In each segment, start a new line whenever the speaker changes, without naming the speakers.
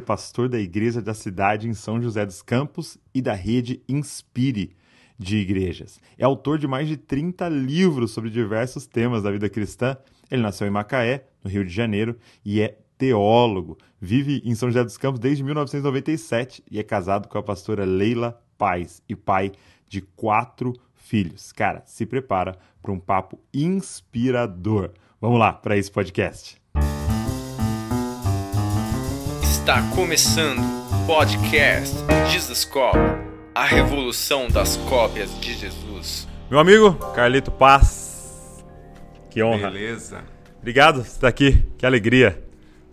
pastor da igreja da cidade em São José dos Campos e da rede Inspire de igrejas. É autor de mais de 30 livros sobre diversos temas da vida cristã. Ele nasceu em Macaé, no Rio de Janeiro, e é teólogo. Vive em São José dos Campos desde 1997 e é casado com a pastora Leila Paz e pai de quatro filhos. Cara, se prepara para um papo inspirador. Vamos lá para esse podcast.
Está começando o podcast Jesus Cop, a revolução das cópias de Jesus.
Meu amigo Carlito Paz, que honra.
Beleza.
Obrigado por estar aqui, que alegria.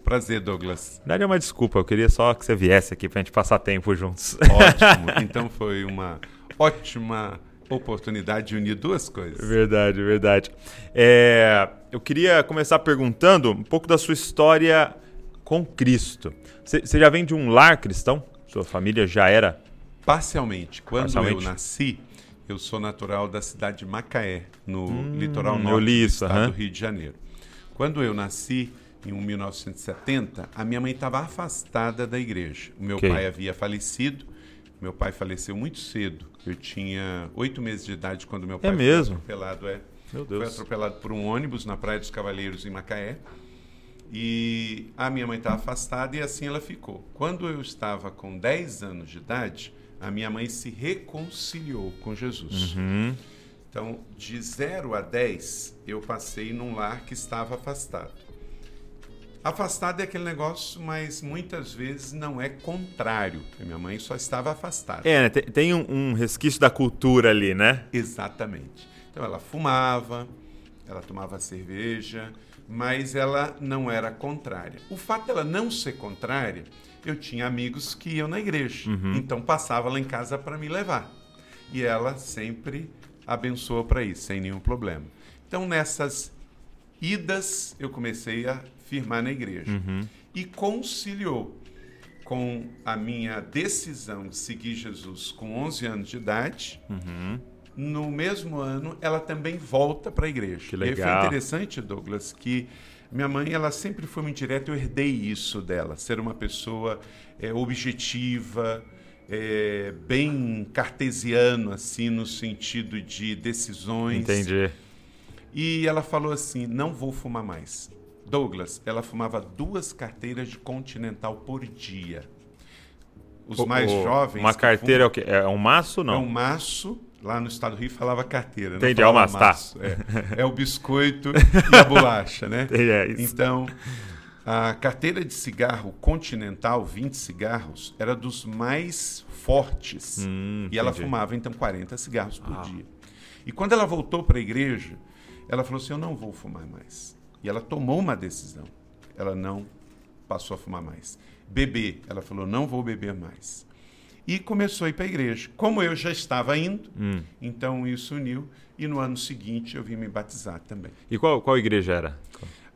Prazer, Douglas.
Na verdade é uma desculpa, eu queria só que você viesse aqui pra gente passar tempo juntos.
Ótimo. Então foi uma ótima oportunidade de unir duas coisas.
Verdade, verdade. É, eu queria começar perguntando um pouco da sua história com Cristo. Você já vem de um lar cristão? Sua família já era?
Parcialmente. Quando
Parcialmente.
eu nasci, eu sou natural da cidade de Macaé, no
Hum,
litoral norte do estado
aham.
do Rio de Janeiro. Quando eu nasci, em 1970, a minha mãe estava afastada da igreja. O meu
Ok.
pai havia falecido. Meu pai faleceu muito cedo. Eu tinha oito meses de idade quando meu pai foi
mesmo?
atropelado. É.
Meu
Foi
Deus.
atropelado por um ônibus na Praia dos Cavaleiros, em Macaé. E a minha mãe estava afastada e assim ela ficou. Quando eu estava com 10 anos de idade, a minha mãe se reconciliou com Jesus.
Hum,
Então, de 0 a 10, eu passei num lar que estava afastado. Afastado é aquele negócio, mas muitas vezes não é contrário. Minha mãe só estava afastada.
É, né, tem, tem um, um resquício da cultura ali, né?
Exatamente. Então ela fumava, ela tomava cerveja, mas ela não era contrária. O fato dela não ser contrária, eu tinha amigos que iam na igreja, então passava lá em casa para me levar. E ela sempre abençoou para isso, sem nenhum problema. Então nessas idas eu comecei a firmar na igreja e conciliou com a minha decisão de seguir Jesus com 11 anos de idade. No mesmo ano, ela também volta para a igreja.
Que
E
legal.
foi interessante, Douglas, que minha mãe ela sempre foi muito direta. Eu herdei isso dela, ser uma pessoa é, objetiva, é, bem cartesiano, assim, no sentido de decisões.
Entendi.
E ela falou assim: não vou fumar mais. Douglas, ela fumava duas carteiras de Continental por dia. Os
O-
mais jovens.
Uma carteira é o
fumam-
quê? É um maço
é
não?
um maço. Lá no estado do Rio falava carteira.
Entendi,
não falava
maço, tá.
É. É o biscoito e a bolacha, né?
É isso.
Então, a carteira de cigarro Continental, 20 cigarros, era dos mais fortes.
Hum,
e ela
entendi.
fumava, então, 40 cigarros por
Ah.
dia. E quando ela voltou para a igreja, ela falou assim: Eu não vou fumar mais. E ela tomou uma decisão. Ela não passou a fumar mais. Beber, ela falou: Não vou beber mais. E começou a ir para a igreja. Como eu já estava indo,
Hum.
então isso uniu. E no ano seguinte eu vim me batizar também.
E qual, qual igreja era?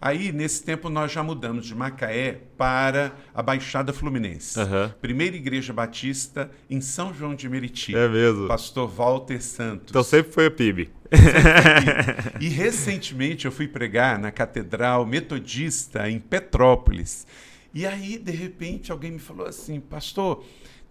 Aí, nesse tempo, nós já mudamos de Macaé para a Baixada Fluminense.
Aham.
Primeira igreja batista em São João de Meriti.
É mesmo.
Pastor Walter Santos.
Então sempre foi a PIB.
E recentemente eu fui pregar na Catedral Metodista em Petrópolis. E aí, de repente, alguém me falou assim: Pastor,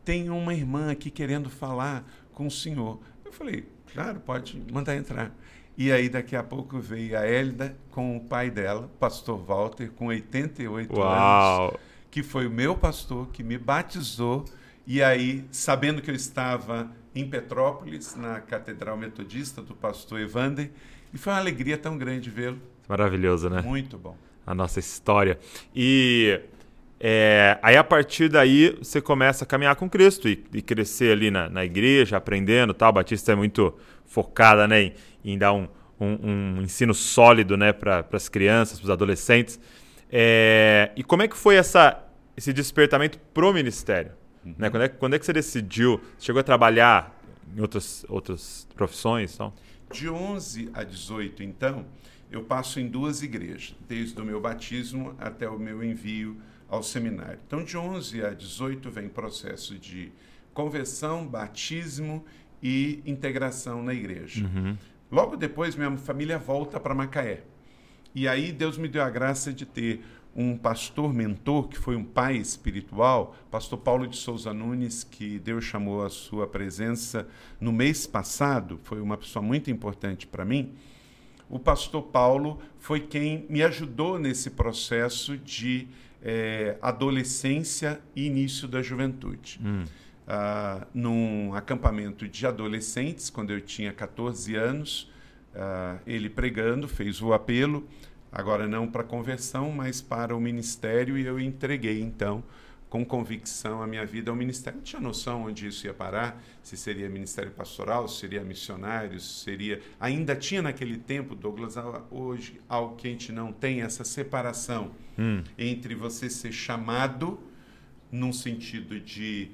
tem uma irmã aqui querendo falar com o senhor. Eu falei: Claro, pode mandar entrar. E aí, daqui a pouco veio a Hélida com o pai dela, pastor Walter, com 88 anos
Uau!
que foi o meu pastor que me batizou. E aí, sabendo que eu estava em Petrópolis, na Catedral Metodista do pastor Evander, e foi uma alegria tão grande vê-lo.
Maravilhoso, né?
Muito bom.
A nossa história. E é, aí a partir daí você começa a caminhar com Cristo e, e crescer ali na, na igreja, aprendendo tal. A Batista é muito focada né, em, em dar um, um- um ensino sólido né, para as crianças, para os adolescentes. É, e como é que foi essa, esse despertamento pro ministério? Né? Quando, é, que- quando é que você decidiu? Você chegou a trabalhar em outras, outras profissões? Então?
De 11 a 18, então, eu passo em duas igrejas, desde o meu batismo até o meu envio ao seminário. Então, de 11 a 18 vem processo de conversão, batismo e integração na igreja. Logo depois, minha família volta para Macaé. E aí Deus me deu a graça de ter um pastor mentor, que foi um pai espiritual, pastor Paulo de Souza Nunes, que Deus chamou a sua presença no mês passado, foi uma pessoa muito importante para mim. O pastor Paulo foi quem me ajudou nesse processo de é, adolescência e início da juventude. Hum. Uh, num acampamento de adolescentes, quando eu tinha 14 anos, uh, ele pregando, fez o apelo agora não para conversão, mas para o ministério, e eu entreguei então com convicção a minha vida ao ministério. Não tinha noção onde isso ia parar, se seria ministério pastoral, se seria missionário, se seria. Ainda tinha naquele tempo, Douglas, hoje algo que a gente não tem, essa separação hum. entre você ser chamado num sentido de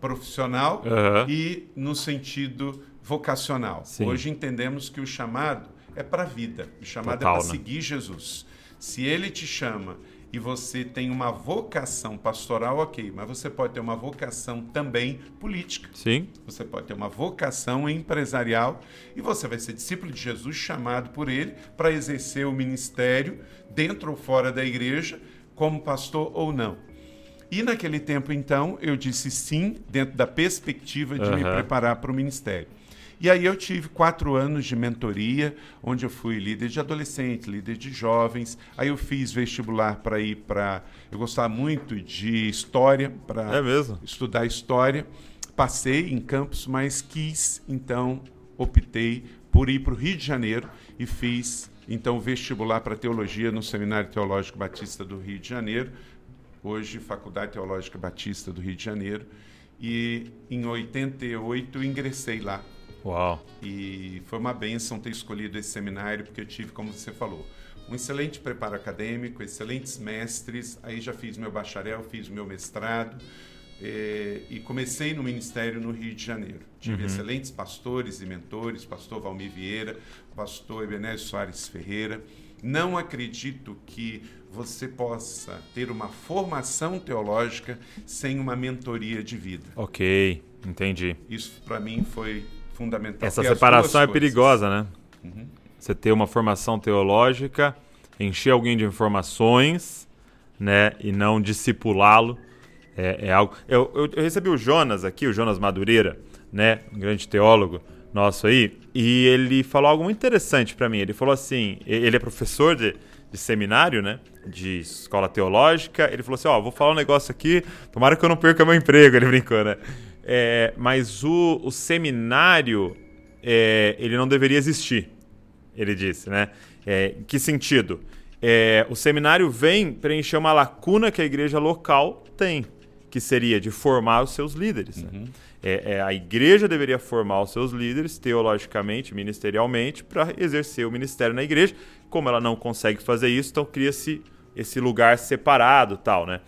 profissional uhum. e no sentido vocacional. Sim. Hoje entendemos que o chamado é para a vida. O chamado Total, é para né? seguir Jesus. Se ele te chama e você tem uma vocação pastoral, ok, mas você pode ter uma vocação também política.
Sim.
Você pode ter uma vocação empresarial e você vai ser discípulo de Jesus, chamado por ele para exercer o ministério dentro ou fora da igreja, como pastor ou não. E naquele tempo, então, eu disse sim, dentro da perspectiva de uhum. me preparar para o ministério. E aí eu tive quatro anos de mentoria, onde eu fui líder de adolescentes, líder de jovens. Aí eu fiz vestibular para ir para. Eu gostava muito de história, para
é
estudar história. Passei em campus, mas quis, então optei por ir para o Rio de Janeiro e fiz então vestibular para teologia no Seminário Teológico Batista do Rio de Janeiro, hoje Faculdade Teológica Batista do Rio de Janeiro. E em 88 ingressei lá
Uau!
E foi uma benção ter escolhido esse seminário, porque eu tive, como você falou, um excelente preparo acadêmico, excelentes mestres. Aí já fiz meu bacharel, fiz meu mestrado eh, e comecei no ministério no Rio de Janeiro. Tive uhum. excelentes pastores e mentores, pastor Valmir Vieira, pastor Ebenezer Soares Ferreira. Não acredito que você possa ter uma formação teológica sem uma mentoria de vida.
Ok, entendi.
Isso para mim foi fundamental.
Essa separação é perigosa, né? Uhum. Você ter uma formação teológica, encher alguém de informações, né, e não discipulá-lo, é, é, algo. Eu, eu, eu, recebi o Jonas aqui, o Jonas Madureira, né, um grande teólogo nosso aí, e ele falou algo muito interessante para mim. Ele falou assim, ele é professor de, de seminário, né? De escola teológica. Ele falou assim: Ó, oh, vou falar um negócio aqui, tomara que eu não perca meu emprego. Ele brincou, né? É, mas o, o seminário, é, ele não deveria existir, ele disse, né? É, que sentido? É, o seminário vem preencher uma lacuna que a igreja local tem, que seria de formar os seus líderes. Né? Uhum. Né? A igreja deveria formar os seus líderes teologicamente, ministerialmente, para exercer o ministério na igreja. Como ela não consegue fazer isso, então cria-se esse lugar separado, tal, né?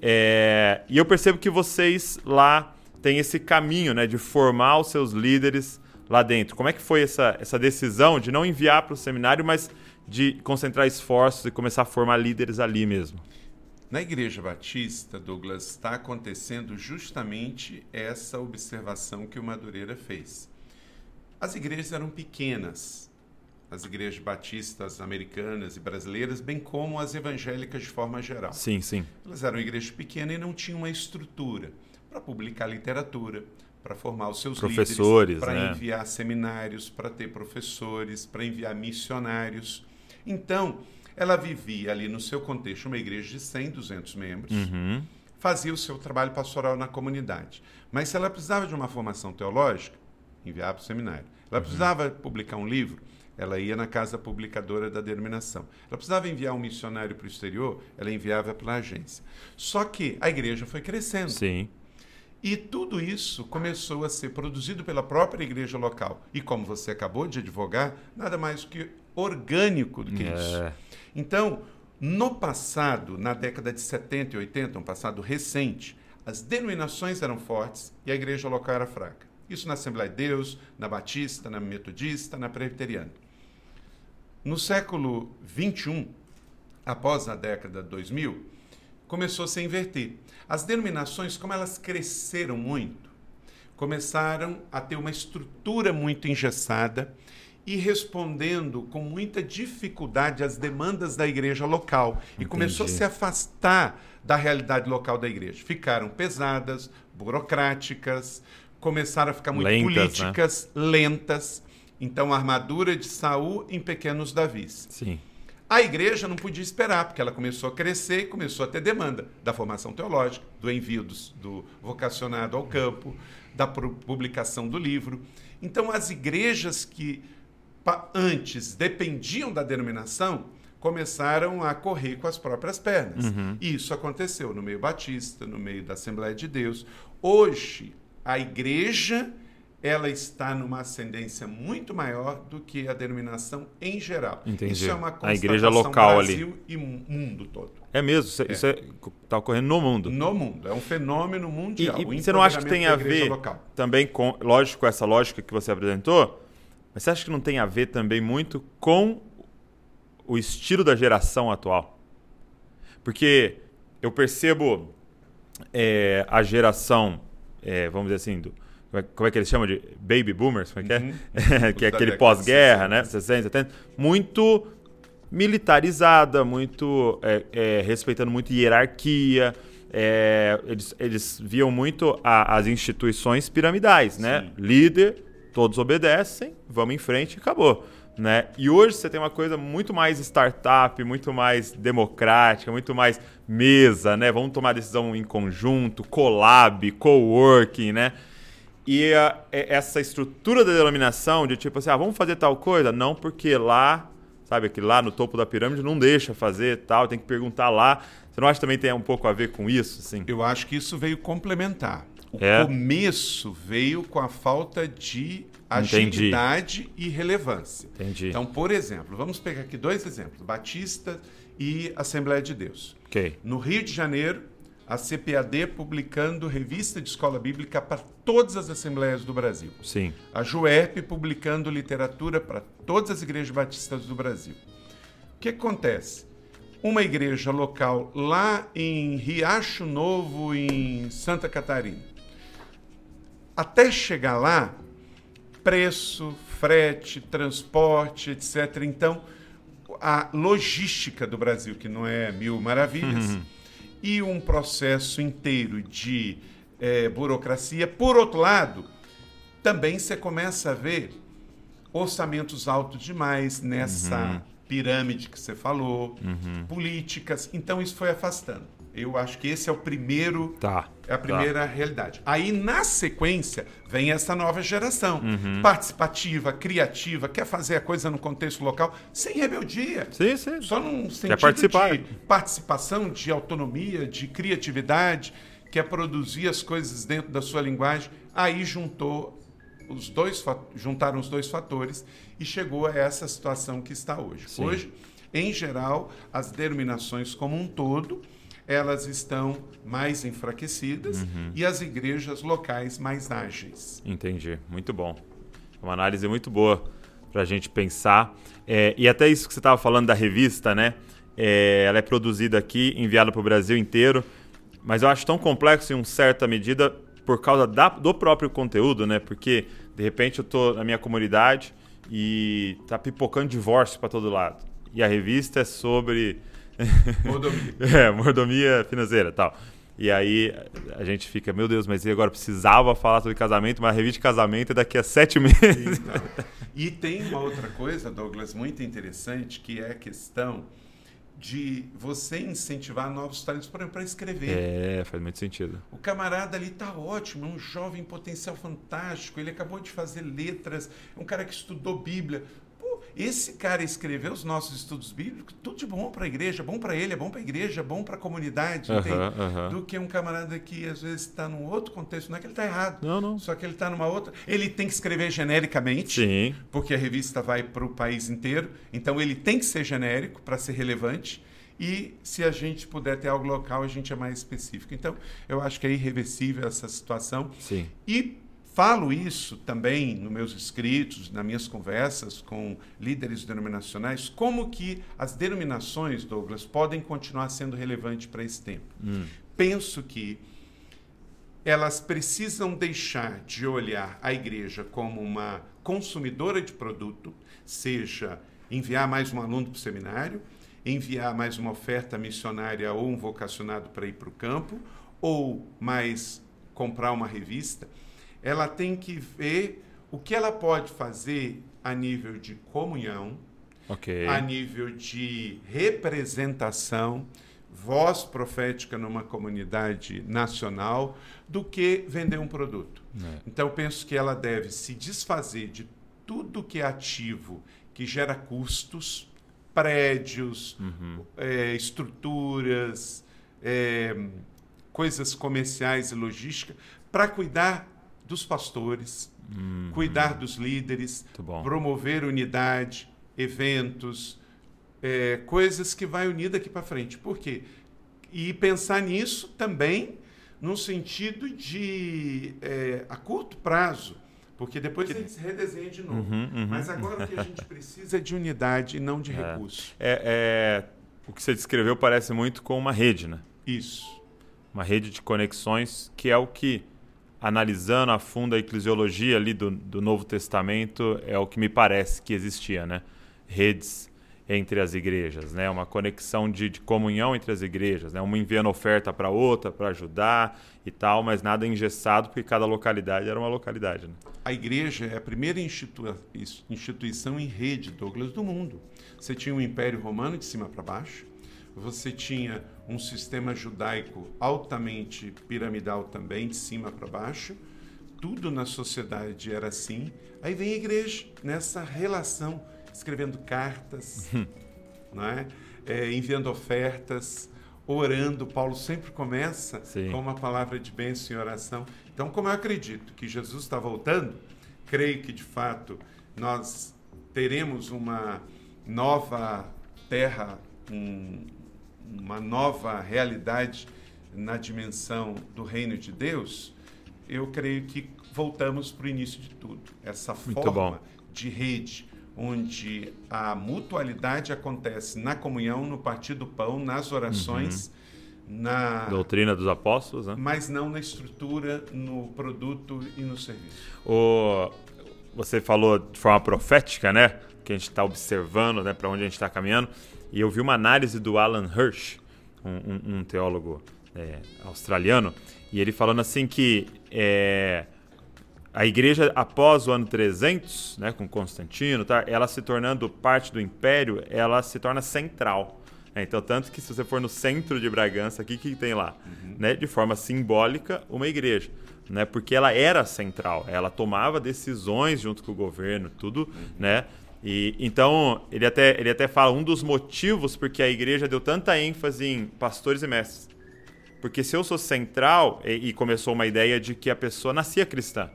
É, e eu percebo que vocês lá tem esse caminho né, de formar os seus líderes lá dentro. Como é que foi essa, essa decisão de não enviar para o seminário, mas de concentrar esforços e começar a formar líderes ali mesmo?
Na Igreja Batista, Douglas, está acontecendo justamente essa observação que o Madureira fez. As igrejas eram pequenas, as igrejas batistas americanas e brasileiras, bem como as evangélicas de forma geral.
Sim, sim.
Elas eram igrejas pequenas e não tinham uma estrutura para publicar literatura, para formar os seus
professores,
líderes, para né? enviar seminários, para ter professores, para enviar missionários. Então, ela vivia ali no seu contexto uma igreja de 100, 200 membros, uhum. fazia o seu trabalho pastoral na comunidade. Mas se ela precisava de uma formação teológica, enviava para o seminário. Ela uhum. precisava publicar um livro, ela ia na casa publicadora da denominação. Ela precisava enviar um missionário para o exterior, ela enviava para a agência. Só que a igreja foi crescendo.
Sim.
E tudo isso começou a ser produzido pela própria igreja local. E como você acabou de advogar, nada mais que orgânico do que é. isso. Então, no passado, na década de 70 e 80, um passado recente, as denominações eram fortes e a igreja local era fraca. Isso na Assembleia de Deus, na Batista, na Metodista, na Presbiteriana. No século 21, após a década de 2000, começou a se inverter. As denominações, como elas cresceram muito, começaram a ter uma estrutura muito engessada e respondendo com muita dificuldade às demandas da igreja local. E começou a se afastar da realidade local da igreja. Ficaram pesadas, burocráticas, começaram a ficar muito
Lentas, né?
políticas, lentas. Então, a armadura de Saul em pequenos Davis.
Sim.
A igreja não podia esperar, porque ela começou a crescer e começou a ter demanda da formação teológica, do envio dos- do, vocacionado ao campo, da pu- publicação do livro. Então, as igrejas que antes dependiam da denominação começaram a correr com as próprias pernas. E isso aconteceu no meio batista, no meio da Assembleia de Deus. Hoje, a igreja ela está numa ascendência muito maior do que a denominação em geral.
Entendi.
Isso é uma
A igreja
constatação
local ali.
Brasil e mu- mundo todo.
É mesmo, isso, é- isso é, tá ocorrendo no mundo.
No mundo. É um fenômeno
E,
mundial.
e
o
você não acha que tem a ver
local.
também com, lógico, essa lógica que você apresentou, mas você acha que não tem a ver também muito com o estilo da geração atual? Porque eu percebo é, a geração, é, vamos dizer assim, do, como, é, é que eles chamam de baby boomers? Como é que é?
Uhum.
que é
Os da
aquele pós-guerra,
60.
né? 60, 70. Muito militarizada, muito é, é, respeitando muito hierarquia. é, eles, eles viam muito a- as instituições piramidais, né?
Sim.
Líder, todos obedecem, vamos em frente e acabou. Né? E hoje você tem uma coisa muito mais startup, muito mais democrática, muito mais mesa, né? Vamos tomar decisão em conjunto, collab, coworking, né? E a- essa estrutura da denominação de tipo assim, ah, vamos fazer tal coisa? Não, porque lá, sabe, que lá no topo da pirâmide não deixa fazer tal, tem que perguntar lá. Você não acha que também tem um pouco a ver com isso, assim?
Eu acho que isso veio complementar. O
É?
começo veio com a falta de
Entendi.
agilidade e relevância.
Entendi.
Então, por exemplo, vamos pegar aqui dois exemplos: Batista e Assembleia de Deus.
Ok.
No Rio de Janeiro, a CPAD publicando revista de escola bíblica para todas as assembleias do Brasil.
Sim.
A JUERP publicando literatura para todas as igrejas batistas do Brasil. O que acontece? Uma igreja local lá em Riacho Novo, em Santa Catarina. Até chegar lá, preço, frete, transporte, etc. Então, a logística do Brasil, que não é mil maravilhas, e um processo inteiro de eh, burocracia. Por outro lado, também você começa a ver orçamentos altos demais nessa pirâmide que você falou, políticas. Então, isso foi afastando. Eu acho que esse é o primeiro
Tá.
é a primeira realidade. Aí, na sequência, vem essa nova geração.
Uhum.
Participativa, criativa, quer fazer a coisa no contexto local, sem rebeldia.
Sim, sim.
Só num sentido
participar.
de participação, de autonomia, de criatividade, quer produzir as coisas dentro da sua linguagem. Aí juntou os dois, juntaram os dois fatores e chegou a essa situação que está hoje.
Sim.
Hoje, em geral, as denominações como um todo, elas estão mais enfraquecidas
Uhum.
e as igrejas locais mais ágeis.
Entendi. Muito bom. Uma análise muito boa para a gente pensar. É, e até isso que você estava falando da revista, né? É, ela é produzida aqui, enviada para o Brasil inteiro. Mas eu acho tão complexo em uma certa medida por causa da- do próprio conteúdo, né? Porque, de repente, eu tô na minha comunidade e tá pipocando divórcio para todo lado. E a revista é sobre
Mordomia.
é, mordomia financeira tal. E aí a gente fica, meu Deus, mas e agora precisava falar sobre casamento, mas a revista de casamento é daqui a sete meses.
Então, e tem uma outra coisa, Douglas, muito interessante, que é a questão de você incentivar novos talentos para escrever.
É, faz muito sentido.
O camarada ali tá ótimo, é um jovem potencial fantástico, ele acabou de fazer letras, é um cara que estudou Bíblia. Esse cara escreveu os nossos estudos bíblicos, tudo de bom para a igreja, bom para ele, é bom para a igreja, é bom para a comunidade, entende?
aham.
Do que um camarada que às vezes está num outro contexto, não é que ele está errado,
Não, não.
só que ele está numa outra. Ele tem que escrever genericamente,
Sim.
porque a revista vai para o país inteiro, então ele tem que ser genérico para ser relevante. E se a gente puder ter algo local, a gente é mais específico. Então, eu acho que é irreversível essa situação.
Sim.
E falo isso também nos meus escritos, nas minhas conversas com líderes denominacionais, como que as denominações, Douglas, podem continuar sendo relevantes para esse tempo. Penso que elas precisam deixar de olhar a igreja como uma consumidora de produto, seja enviar mais um aluno para o seminário, enviar mais uma oferta missionária ou um vocacionado para ir para o campo, ou mais comprar uma revista, ela tem que ver o que ela pode fazer a nível de comunhão,
Ok.
a nível de representação, voz profética numa comunidade nacional, do que vender um produto.
É.
Então, eu penso que ela deve se desfazer de tudo que é ativo, que gera custos, prédios, eh, estruturas, eh, coisas comerciais e logística, para cuidar dos pastores, cuidar dos líderes, promover unidade, eventos, eh, coisas que vai unir daqui para frente. Por quê? E pensar nisso também no sentido de eh, a curto prazo, porque depois a gente se redesenha de novo. Mas agora o que a gente precisa é de unidade e não de recurso.
É, é, o que você descreveu parece muito com uma rede, né?
Isso.
Uma rede de conexões que é o que, analisando a fundo a eclesiologia ali do, do Novo Testamento, é o que me parece que existia, né? Redes entre as igrejas, né? Uma conexão de, de comunhão entre as igrejas, né? Uma enviando oferta para outra para ajudar e tal, mas nada engessado porque cada localidade era uma localidade, né?
A igreja é a primeira institu- instituição em rede, Douglas, do mundo. Você tinha o Império Romano de cima para baixo, você tinha um sistema judaico altamente piramidal também, de cima para baixo. Tudo na sociedade era assim. Aí vem a igreja nessa relação, escrevendo cartas, não é? É, enviando ofertas, orando. Paulo sempre começa
Sim.
com uma palavra de bênção e oração. Então, como eu acredito que Jesus está voltando, creio que de fato nós teremos uma nova terra, um- uma nova realidade na dimensão do reino de Deus. Eu creio que voltamos para o início de tudo. Essa
Muito
forma
bom.
de rede onde a mutualidade acontece na comunhão, no partir do pão, nas orações, na
Doutrina dos apóstolos, né?
mas não na estrutura, no produto e no serviço.
O, você falou de forma profética, né? Que a gente está observando, né? Para onde a gente está caminhando. E eu vi uma análise do Alan Hirsch, um, um- um teólogo é, australiano, e ele falando assim que é, a igreja após o ano 300, né, com Constantino, tá, ela se tornando parte do império, ela se torna central. É, então, tanto que se você for no centro de Bragança, aqui que tem lá, né, de forma simbólica, uma igreja, né, porque ela era central, ela tomava decisões junto com o governo, tudo, né? E então ele até ele até fala um dos motivos porque a igreja deu tanta ênfase em pastores e mestres. Porque se eu sou central, e, e começou uma ideia de que a pessoa nascia cristã.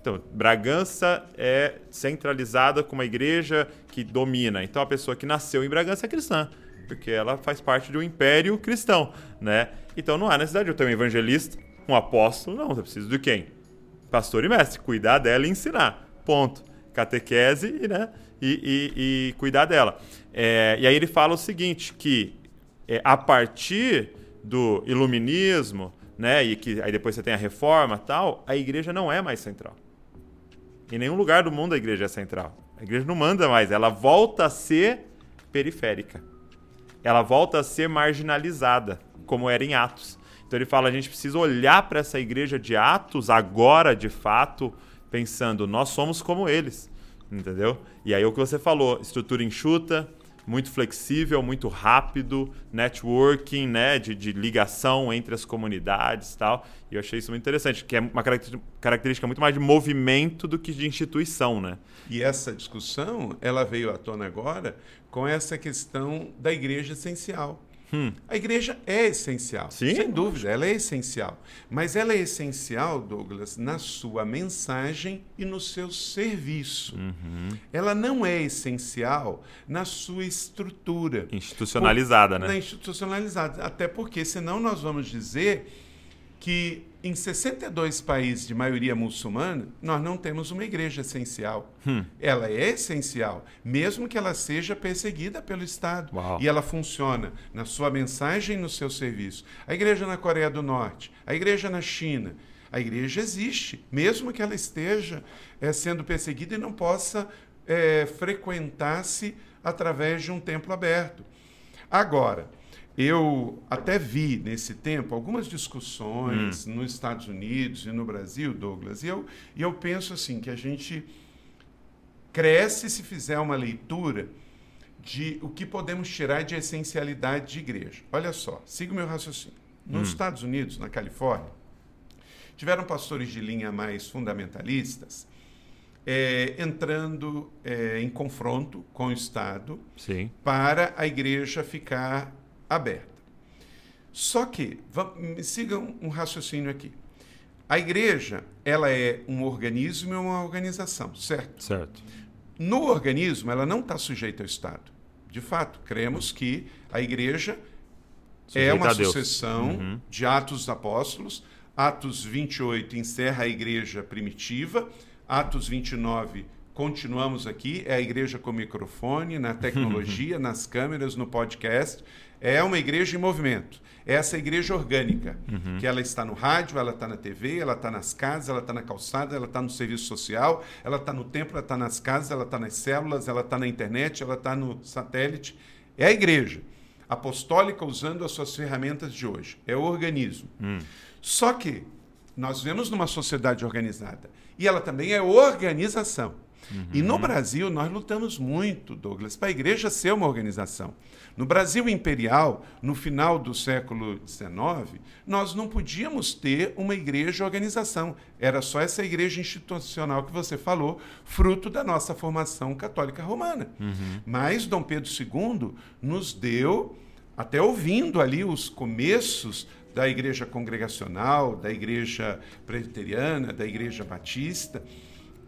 Então, Bragança é centralizada com uma igreja que domina. Então, a pessoa que nasceu em Bragança é cristã, porque ela faz parte um império cristão, né? Então, não há necessidade de eu ter um evangelista, um apóstolo, não. Você precisa de quem? Pastor e mestre. Cuidar dela e ensinar. Ponto. Catequese, né? E, e- e cuidar dela. É, e aí ele fala o seguinte, que é, a partir do iluminismo, né, e que aí depois você tem a reforma tal, a igreja não é mais central. Em nenhum lugar do mundo a igreja é central. A igreja não manda mais, ela volta a ser periférica. Ela volta a ser marginalizada, como era em Atos. Então ele fala, a gente precisa olhar para essa igreja de Atos agora, de fato, pensando, nós somos como eles, entendeu? E aí o que você falou, estrutura enxuta, muito flexível, muito rápido, networking, né, de, de ligação entre as comunidades e tal. E eu achei isso muito interessante, que é uma característica- característica muito mais de movimento do que de instituição, né?
E essa discussão, ela veio à tona agora com essa questão da igreja essencial. A igreja é essencial,
Hum. Sim,
sem dúvida, ela é essencial. Mas ela é essencial, Douglas, na sua mensagem e no seu serviço.
Uhum.
Ela não é essencial na sua estrutura.
Institucionalizada,
Na
né?
institucionalizada. Até porque, senão, nós vamos dizer que em 62 países de maioria muçulmana, nós não temos uma igreja essencial.
Hum.
Ela é essencial, mesmo que ela seja perseguida pelo Estado.
Uau.
E ela funciona na sua mensagem e no seu serviço. A igreja na Coreia do Norte, a igreja na China, A igreja existe, mesmo que ela esteja é, sendo perseguida e não possa é, frequentar-se através de um templo aberto. Agora, eu até vi nesse tempo algumas discussões hum. nos Estados Unidos e no Brasil, Douglas, e eu, e eu penso assim que a gente cresce se fizer uma leitura de o que podemos tirar de essencialidade de igreja. Olha só, siga o meu raciocínio. Nos hum. Estados Unidos, na Califórnia, tiveram pastores de linha mais fundamentalistas é, entrando é, em confronto com o Estado
Sim.
para a igreja ficar aberta. Só que, vamos, sigam um raciocínio aqui. A igreja, ela é um organismo e uma organização, certo?
Certo.
No organismo, ela não está sujeita ao Estado. De fato, cremos que a igreja Sujeita é uma sucessão uhum. de Atos dos Apóstolos. Atos 28 encerra a igreja primitiva. Atos 29 continuamos aqui, é a igreja com microfone, na tecnologia, nas câmeras, no podcast. É uma igreja em movimento. É essa igreja orgânica, uhum. que ela está no rádio, ela está na TV, ela está nas casas, ela está na calçada, ela está no serviço social, ela está no templo, ela está nas casas, ela está nas células, ela está na internet, ela está no satélite. É a igreja apostólica usando as suas ferramentas de hoje. É o organismo. Hum. Só que nós vemos numa sociedade organizada e ela também é organização. Uhum. E no Brasil, nós lutamos muito, Douglas, para a igreja ser uma organização. No Brasil imperial, no final do século XIX, nós não podíamos ter uma igreja organização. Era só essa igreja institucional que você falou, fruto da nossa formação católica romana. Uhum. Mas Dom Pedro II nos deu, até ouvindo ali os começos da igreja congregacional, da igreja presbiteriana, da igreja batista,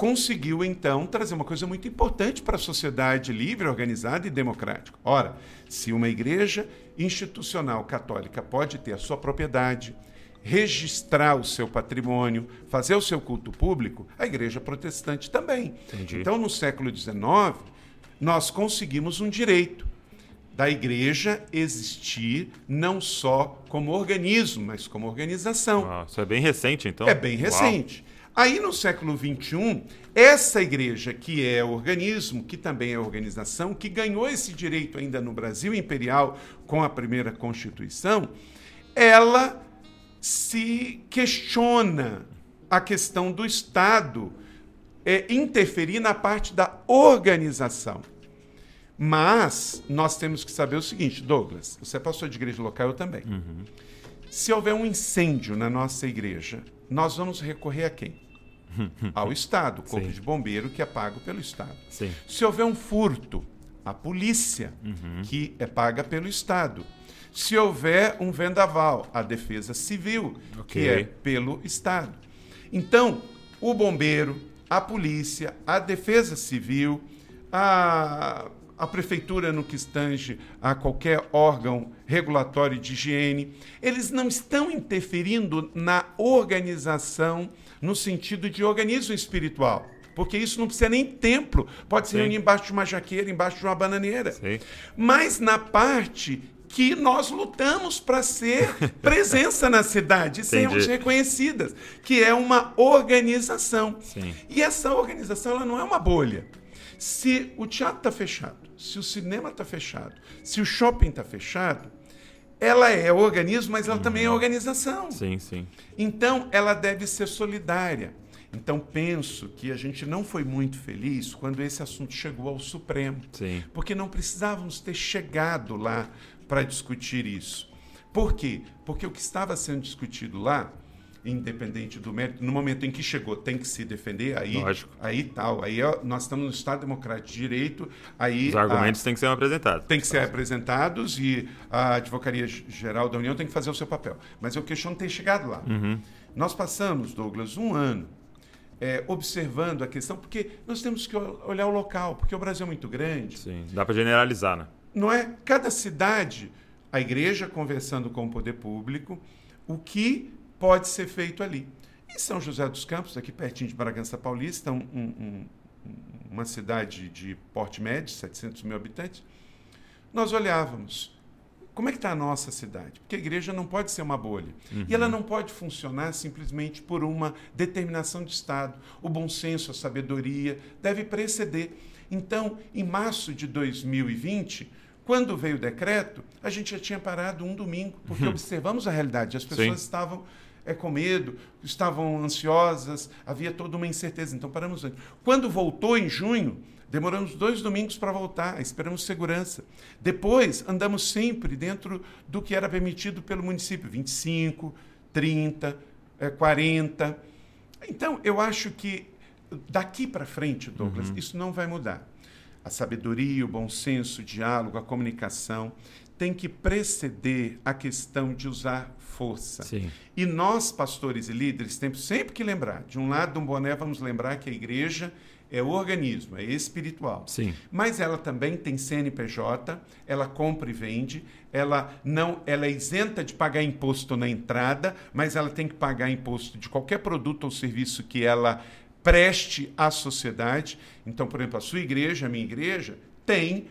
conseguiu então trazer uma coisa muito importante para a sociedade livre, organizada e democrática. Ora, se uma igreja institucional católica pode ter a sua propriedade, registrar o seu patrimônio, fazer o seu culto público, a igreja protestante também. Entendi. Então, no século XIX, nós conseguimos um direito da igreja existir não só como organismo, mas como organização.
Ah, isso é bem recente, então?
É bem recente. Uau. Aí no século XXI, essa igreja, que é organismo, que também é organização, que ganhou esse direito ainda no Brasil imperial com a primeira Constituição, ela se questiona a questão do Estado é, interferir na parte da organização. Mas nós temos que saber o seguinte, Douglas, você é pastor de igreja local, eu também. Uhum. Se houver um incêndio na nossa igreja, nós vamos recorrer a quem? Ao Estado, Corpo Sim. de Bombeiro, que é pago pelo Estado.
Sim.
Se houver um furto, a polícia, uhum. que é paga pelo Estado. Se houver um vendaval, a Defesa Civil, okay. que é pelo Estado. Então, o bombeiro, a polícia, a Defesa Civil, a a prefeitura no que estange a qualquer órgão regulatório de higiene, eles não estão interferindo na organização no sentido de organismo espiritual. Porque isso não precisa nem templo, pode se reunir embaixo de uma jaqueira, embaixo de uma bananeira. Sim. Mas na parte que nós lutamos para ser presença na cidade, e sermos reconhecidas, que é uma organização.
Sim.
E essa organização ela não é uma bolha. Se o teatro está fechado, se o cinema está fechado, se o shopping está fechado, ela é organismo, mas ela uhum. também é organização.
Sim, sim.
Então, ela deve ser solidária. Então, penso que a gente não foi muito feliz quando esse assunto chegou ao Supremo.
Sim.
Porque não precisávamos ter chegado lá para discutir isso. Por quê? Porque o que estava sendo discutido lá independente do mérito, no momento em que chegou, tem que se defender, aí,
Lógico.
aí tal. Aí nós estamos no Estado Democrático de Direito, aí...
Os argumentos a, têm que ser apresentados.
Tem que ser apresentados e a Advocacia Geral da União tem que fazer o seu papel. Mas eu questiono ter chegado lá.
Uhum.
Nós passamos, Douglas, um ano é, observando a questão, porque nós temos que olhar o local, porque o Brasil é muito grande.
Sim, dá para generalizar, né?
Não é? Cada cidade, a igreja conversando com o poder público, o que pode ser feito ali. Em São José dos Campos, aqui pertinho de Bragança Paulista, um, um, uma cidade de porte médio, 700 mil habitantes, nós olhávamos como é que está a nossa cidade? Porque a igreja não pode ser uma bolha. Uhum. E ela não pode funcionar simplesmente por uma determinação de Estado. O bom senso, a sabedoria deve preceder. Então, em março de 2020, quando veio o decreto, a gente já tinha parado um domingo, porque uhum. observamos a realidade. As pessoas Sim. estavam é, com medo, estavam ansiosas, havia toda uma incerteza. Então, paramos antes. Quando voltou em junho, Demoramos dois domingos para voltar, esperamos segurança. Depois, andamos sempre dentro do que era permitido pelo município: 25, 30, 40. Então, eu acho que daqui para frente, Douglas, uhum. isso não vai mudar. A sabedoria, o bom senso, o diálogo, a comunicação tem que preceder a questão de usar força.
Sim.
E nós, pastores e líderes, temos sempre que lembrar: de um lado, um boné, vamos lembrar que a igreja é o organismo, é espiritual.
Sim.
Mas ela também tem CNPJ, ela compra e vende, ela não, ela é isenta de pagar imposto na entrada, mas ela tem que pagar imposto de qualquer produto ou serviço que ela preste à sociedade. Então, por exemplo, a sua igreja, a minha igreja, tem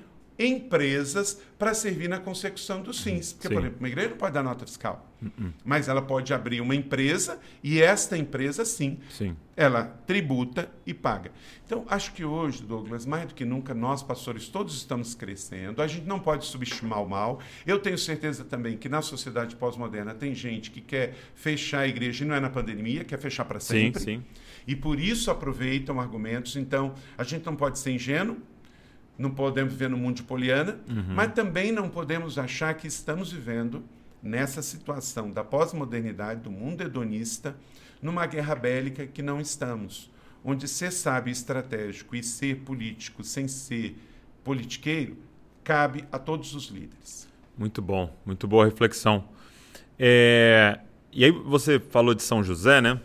empresas para servir na consecução dos fins. Porque, Sim. por exemplo, uma igreja não pode dar nota fiscal, uh -uh. mas ela pode abrir uma empresa e esta empresa, sim,
sim,
ela tributa e paga. Então, acho que hoje, Douglas, mais do que nunca, nós, pastores, todos estamos crescendo. A gente não pode subestimar o mal. Eu tenho certeza também que na sociedade pós-moderna tem gente que quer fechar a igreja, e não é na pandemia, quer fechar para sempre.
Sim, sim.
E por isso aproveitam argumentos. Então, a gente não pode ser ingênuo, não podemos viver no mundo de Poliana, uhum. mas também não podemos achar que estamos vivendo nessa situação da pós-modernidade, do mundo hedonista, numa guerra bélica que não estamos, onde ser sábio estratégico e ser político sem ser politiqueiro cabe a todos os líderes.
Muito bom, muito boa reflexão. É... E aí você falou de São José, né?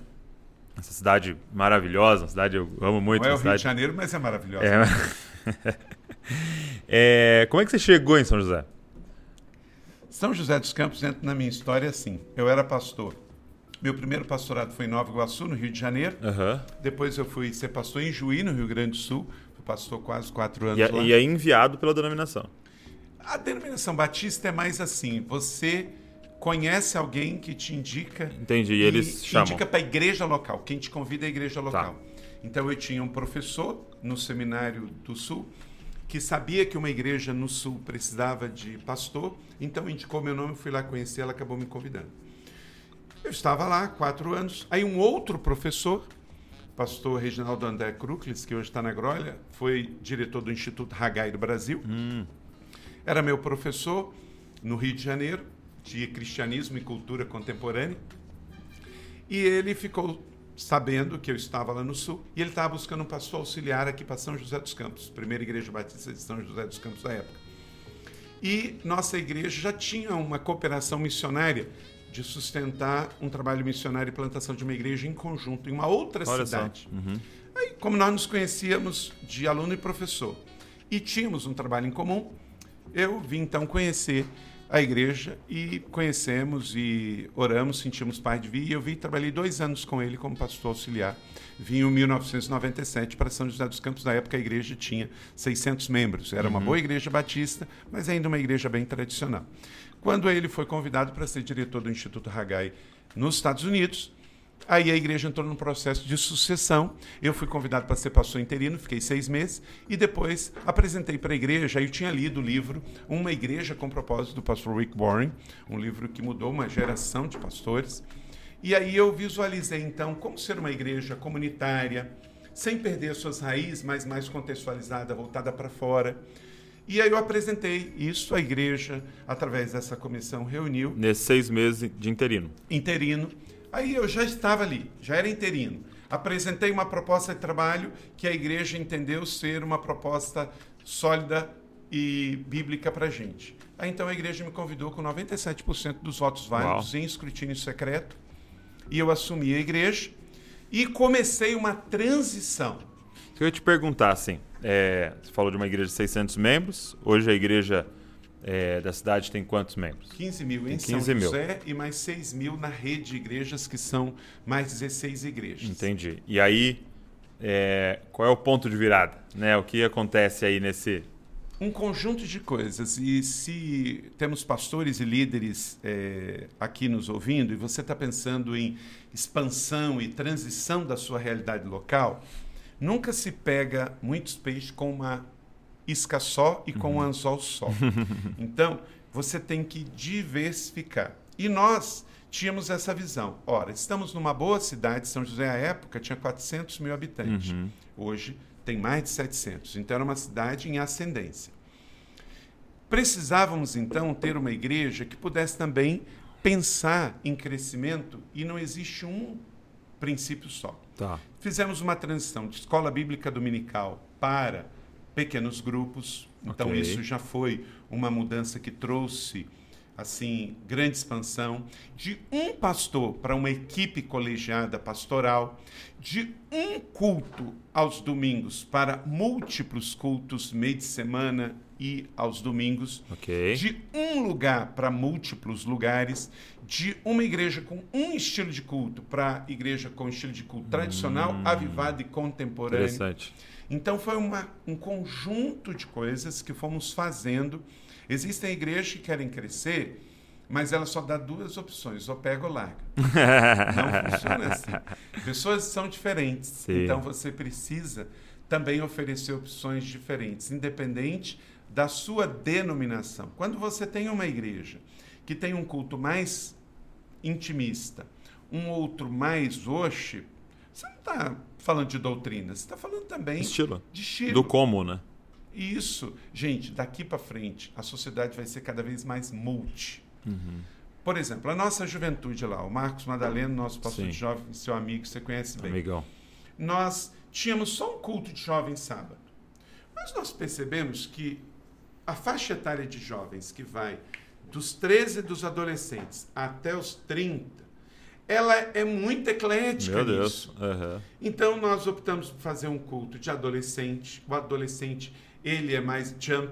Essa cidade maravilhosa, uma cidade eu amo muito.
Não é o
cidade...
Rio de Janeiro, mas é maravilhosa.
É... é, como é que você chegou em São José?
São José dos Campos entra na minha história assim. Eu era pastor. Meu primeiro pastorado foi em Nova Iguaçu, no Rio de Janeiro.
Uhum.
Depois eu fui ser pastor em Juí, no Rio Grande do Sul. Fui pastor quase quatro anos
e, é,
lá.
E é enviado pela denominação.
A denominação batista é mais assim. Você conhece alguém que te indica.
Entendi, e eles chamam.
indica para a igreja local. Quem te convida é a igreja local. Tá. Então eu tinha um professor no seminário do Sul que sabia que uma igreja no sul precisava de pastor, então indicou meu nome, fui lá conhecer, ela acabou me convidando. Eu estava lá quatro anos. Aí um outro professor, pastor Reginaldo André Kruklis, que hoje está na Grolha, foi diretor do Instituto Hagai do Brasil.
Hum.
Era meu professor no Rio de Janeiro, de cristianismo e cultura contemporânea. E ele ficou sabendo que eu estava lá no sul, e ele estava buscando um pastor auxiliar aqui para São José dos Campos, primeira igreja batista de São José dos Campos da época. E nossa igreja já tinha uma cooperação missionária de sustentar um trabalho missionário e plantação de uma igreja em conjunto em uma outra
Olha
cidade.
Uhum.
Aí, como nós nos conhecíamos de aluno e professor e tínhamos um trabalho em comum, eu vim então conhecer a igreja e conhecemos e oramos, sentimos pai de vir. E eu vi, trabalhei dois anos com ele como pastor auxiliar. Vim em 1997 para São José dos Campos. Na época, a igreja tinha 600 membros. Era uma uhum. boa igreja batista, mas ainda uma igreja bem tradicional. Quando ele foi convidado para ser diretor do Instituto Haggai nos Estados Unidos, Aí a igreja entrou num processo de sucessão. Eu fui convidado para ser pastor interino, fiquei seis meses, e depois apresentei para a igreja. Eu tinha lido o livro Uma Igreja com Propósito, do pastor Rick Warren, um livro que mudou uma geração de pastores. E aí eu visualizei, então, como ser uma igreja comunitária, sem perder suas raízes, mas mais contextualizada, voltada para fora. E aí eu apresentei isso à igreja, através dessa comissão, reuniu.
Nesses seis meses de interino.
Interino. Aí eu já estava ali, já era interino. Apresentei uma proposta de trabalho que a igreja entendeu ser uma proposta sólida e bíblica para a gente. Aí então a igreja me convidou com 97% dos votos válidos Uau. em escrutínio secreto e eu assumi a igreja e comecei uma transição.
Se eu ia te perguntar assim, é, você falou de uma igreja de 600 membros, hoje a igreja é, da cidade tem quantos membros?
15 mil em
15
São
mil.
José e mais 6 mil na rede de igrejas, que são mais 16 igrejas.
Entendi. E aí, é, qual é o ponto de virada? Né? O que acontece aí nesse,
um conjunto de coisas. E se temos pastores e líderes é, aqui nos ouvindo e você está pensando em expansão e transição da sua realidade local, nunca se pega muitos peixes com uma isca só e com um anzol só. Então, você tem que diversificar. E nós tínhamos essa visão. Ora, estamos numa boa cidade, São José, à época, tinha 400 mil habitantes.
Uhum.
Hoje tem mais de 700. Então, era uma cidade em ascendência. Precisávamos, então, ter uma igreja que pudesse também pensar em crescimento e não existe um princípio só.
Tá.
Fizemos uma transição de escola bíblica dominical para pequenos grupos. Então,
Ok.
isso já foi uma mudança que trouxe assim grande expansão de um pastor para uma equipe colegiada pastoral, de um culto aos domingos para múltiplos cultos meio de semana e aos domingos,
Ok.
de um lugar para múltiplos lugares, de uma igreja com um estilo de culto para igreja com estilo de culto tradicional, avivado e contemporâneo.
Interessante.
Então foi uma, um conjunto de coisas que fomos fazendo. Existem igrejas que querem crescer, mas ela só dá duas opções, ou pega ou larga. Não funciona assim. Pessoas são diferentes,
Sim.
então você precisa também oferecer opções diferentes, independente da sua denominação. Quando você tem uma igreja que tem um culto mais intimista, um outro mais worship, você não está falando de doutrina, você está falando também
Estilo.
de estilo.
Do como, né?
Isso, gente, daqui para frente, a sociedade vai ser cada vez mais multi. Por exemplo, a nossa juventude lá, o Marcos Madaleno, nosso pastor
Sim.
de jovem, seu amigo, você conhece bem.
Amigão.
Nós tínhamos só um culto de jovens sábado. Mas nós percebemos que a faixa etária de jovens que vai dos 13 dos adolescentes até os 30, ela é muito eclética
Meu
nisso.
Aham.
Então nós optamos por fazer um culto de adolescente. O adolescente, ele é mais jump,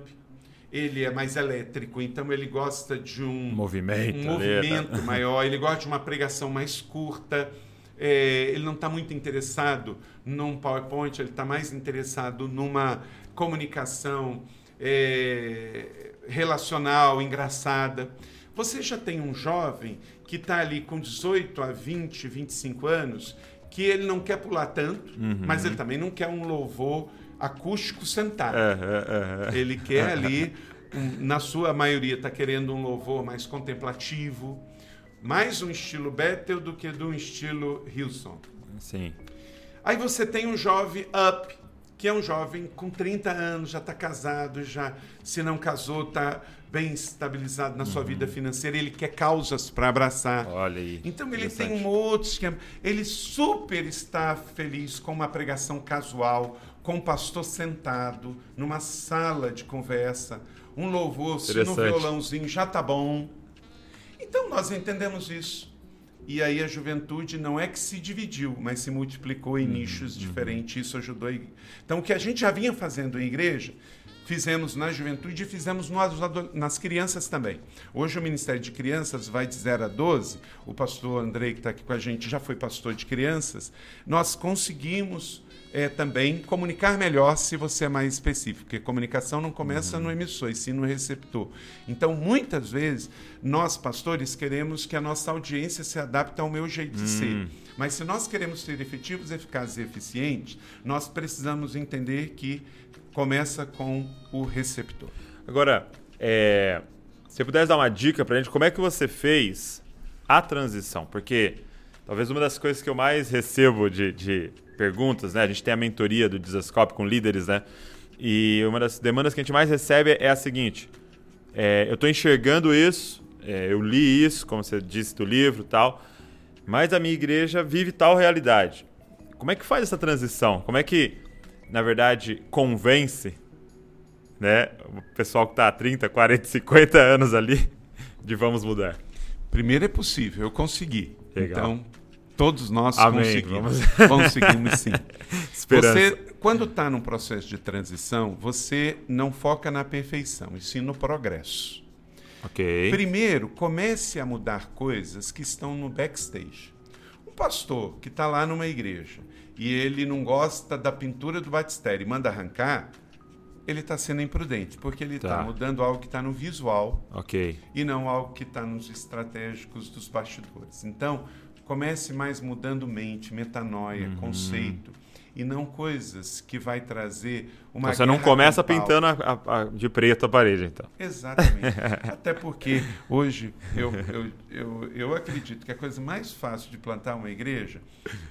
ele é mais elétrico, então ele gosta de um
Movimento.
um
ali,
movimento
né?
maior, ele gosta de uma pregação mais curta, é, ele não está muito interessado num PowerPoint, ele está mais interessado numa comunicação é, relacional, engraçada. Você já tem um jovem que está ali com 18 a 20, 25 anos, que ele não quer pular tanto,
Uhum.
mas ele também não quer um louvor acústico sentado.
É.
Ele quer ali, um- na sua maioria, está querendo um louvor mais contemplativo, mais um estilo Bethel do que do estilo Hillsong.
Sim.
Aí você tem um jovem up, que é um jovem com 30 anos, já está casado, já se não casou, está bem estabilizado na sua vida financeira, ele quer causas para abraçar.
Olha aí.
Então ele tem um outro esquema. Ele super está feliz com uma pregação casual, com um pastor sentado, numa sala de conversa, um louvor, se no violãozinho já tá bom. Então nós entendemos isso. E aí a juventude não é que se dividiu, mas se multiplicou em nichos diferentes. Isso ajudou. a Então o que a gente já vinha fazendo em igreja, fizemos na juventude e fizemos nas crianças também. Hoje o Ministério de Crianças vai de 0 a 12. O pastor Andrei, que está aqui com a gente, já foi pastor de crianças. Nós conseguimos eh, também comunicar melhor se você é mais específico, porque comunicação não começa no emissor, e sim no receptor. Então, muitas vezes, nós, pastores, queremos que a nossa audiência se adapte ao meu jeito de ser. Mas se nós queremos ser efetivos, eficazes e eficientes, nós precisamos entender que começa com o receptor.
Agora, é, se você pudesse dar uma dica pra gente, como é que você fez a transição? Porque talvez uma das coisas que eu mais recebo de, de perguntas, né? A gente tem a mentoria do Desascope com líderes, né? E uma das demandas que a gente mais recebe é a seguinte: é, eu estou enxergando isso, é, eu li isso, como você disse do livro tal, mas a minha igreja vive tal realidade. Como é que faz essa transição? Como é que, na verdade, convence né, o pessoal que está há 30, 40, 50 anos ali de vamos mudar?
Primeiro é possível, eu consegui.
Legal.
Então, todos nós
Amém,
conseguimos. Conseguimos sim.
Esperança.
Você, quando está num processo de transição, você não foca na perfeição, e sim no progresso.
Ok.
Primeiro, comece a mudar coisas que estão no backstage. Um pastor que está lá numa igreja e ele não gosta da pintura do batistério e manda arrancar, ele está sendo imprudente, porque ele está
Tá.
mudando algo que está no visual
Ok.
e não algo que está nos estratégicos dos bastidores. Então, comece mais mudando mente, metanoia,
Uhum.
conceito, e não coisas que vai trazer uma
Então você não começa pintando a- a- a- de preto a parede, então.
Exatamente. Até porque hoje eu, eu, eu, eu acredito que a coisa mais fácil de plantar uma igreja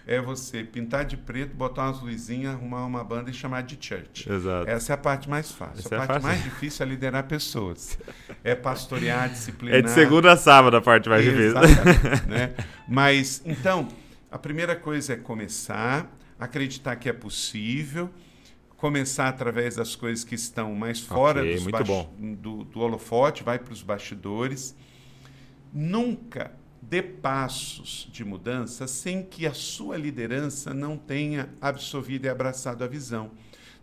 é você pintar de preto, botar umas luzinhas, arrumar uma banda e chamar de church.
Exato.
Essa é a parte mais fácil.
Essa é
a
a
parte
fácil.
mais difícil é liderar pessoas. É pastorear, disciplinar.
É de segunda a sábado a parte mais difícil.
Né? Mas, então, a primeira coisa é começar, acreditar que é possível, começar através das coisas que estão mais fora
Ok,
dos
muito
bas-
bom.
Do, do holofote, vai para os bastidores. Nunca dê passos de mudança sem que a sua liderança não tenha absorvido e abraçado a visão.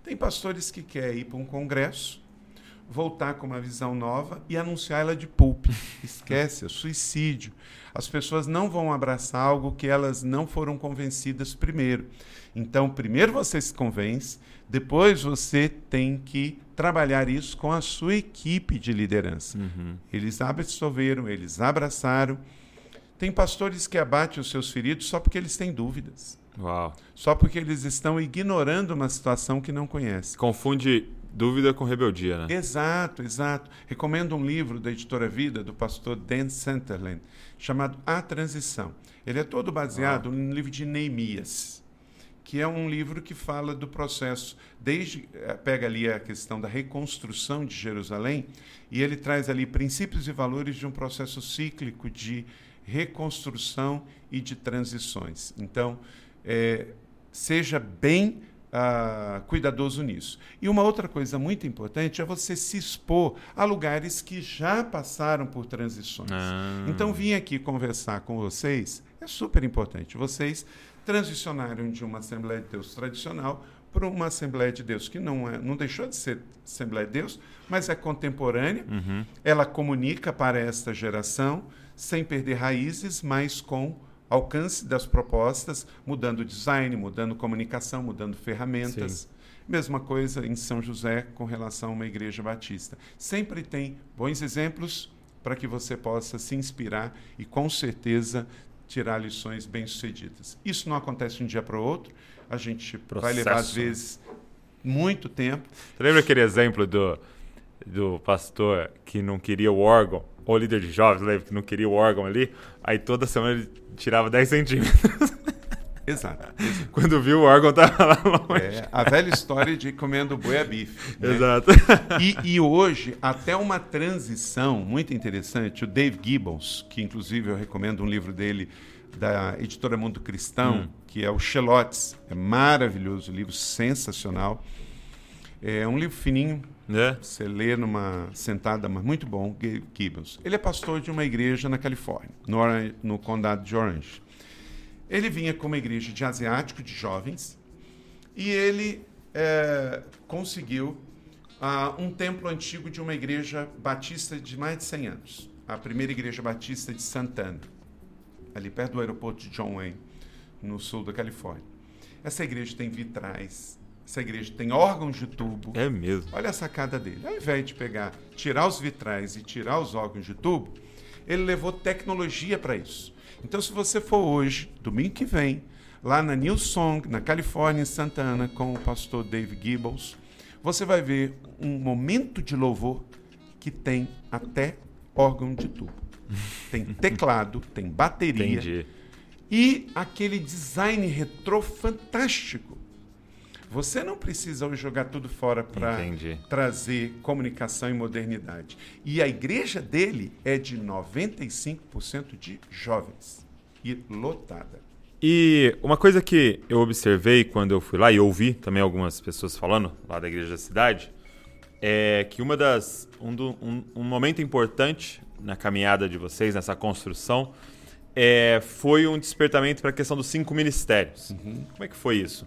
Tem pastores que querem ir para um congresso, voltar com uma visão nova e anunciar ela de púlpito. Esquece, é suicídio. As pessoas não vão abraçar algo que elas não foram convencidas primeiro. Então, primeiro você se convence, depois você tem que trabalhar isso com a sua equipe de liderança.
Uhum.
Eles absorveram, eles abraçaram. Tem pastores que abatem os seus feridos só porque eles têm dúvidas,
Uau.
só porque eles estão ignorando uma situação que não conhecem.
Confunde dúvida com rebeldia, né?
Exato, exato. Recomendo um livro da editora Vida, do pastor Dan Centerland, chamado A Transição. Ele é todo baseado no livro de Neemias, que é um livro que fala do processo, desde eh, pega ali a questão da reconstrução de Jerusalém, e ele traz ali princípios e valores de um processo cíclico de reconstrução e de transições. Então, eh, seja bem ah, cuidadoso nisso. E uma outra coisa muito importante é você se expor a lugares que já passaram por transições.
Ah.
Então, vim aqui conversar com vocês, é super importante. Vocês transicionaram de uma Assembleia de Deus tradicional para uma Assembleia de Deus que não, é, não deixou de ser Assembleia de Deus, mas é contemporânea.
Uhum.
Ela comunica para esta geração, sem perder raízes, mas com alcance das propostas, mudando design, mudando comunicação, mudando ferramentas. Mesma coisa em São José com relação a uma igreja batista. Sempre tem bons exemplos para que você possa se inspirar e, com certeza, tirar lições bem-sucedidas. Isso não acontece de um dia para o outro. A gente vai levar, às
Processo.
vezes, muito tempo.
Você lembra aquele exemplo do, do pastor que não queria o órgão? Ou líder de jovens, lembra que não queria o órgão ali? Aí toda semana ele tirava 10 centímetros.
Exato.
Quando viu o órgão tava lá longe.
É a velha história de comendo boi a bife. né?
Exato.
E, e hoje, até uma transição muito interessante, o Dave Gibbons, que inclusive eu recomendo um livro dele da editora Mundo Cristão, que é o Xelotes. É maravilhoso, livro sensacional. É um livro fininho,
né?
você lê numa sentada, mas muito bom, Gibbons. Ele é pastor de uma igreja na Califórnia, no, no condado de Orange. Ele vinha com uma igreja de asiático, de jovens, e ele eh, conseguiu ah, um templo antigo de uma igreja batista de mais de 100 anos. A primeira igreja batista de Santana, ali perto do aeroporto de John Wayne, no sul da Califórnia. Essa igreja tem vitrais, essa igreja tem órgãos de tubo.
É mesmo.
Olha a sacada dele. Ao invés de pegar, tirar os vitrais e tirar os órgãos de tubo, ele levou tecnologia para isso. Então, se você for hoje, domingo que vem, lá na New Song, na Califórnia, em Santa Ana, com o pastor Dave Gibbons, você vai ver um momento de louvor que tem até órgão de tubo. Tem teclado, tem bateria
Entendi.
e aquele design retrô fantástico. Você não precisa hoje jogar tudo fora para trazer comunicação e modernidade. E a igreja dele é de 95% de jovens e lotada.
E uma coisa que eu observei quando eu fui lá e ouvi também algumas pessoas falando lá da igreja da cidade é que uma das um, do- um- um momento importante na caminhada de vocês nessa construção é, foi um despertamento para a questão dos cinco ministérios. Como é que foi isso?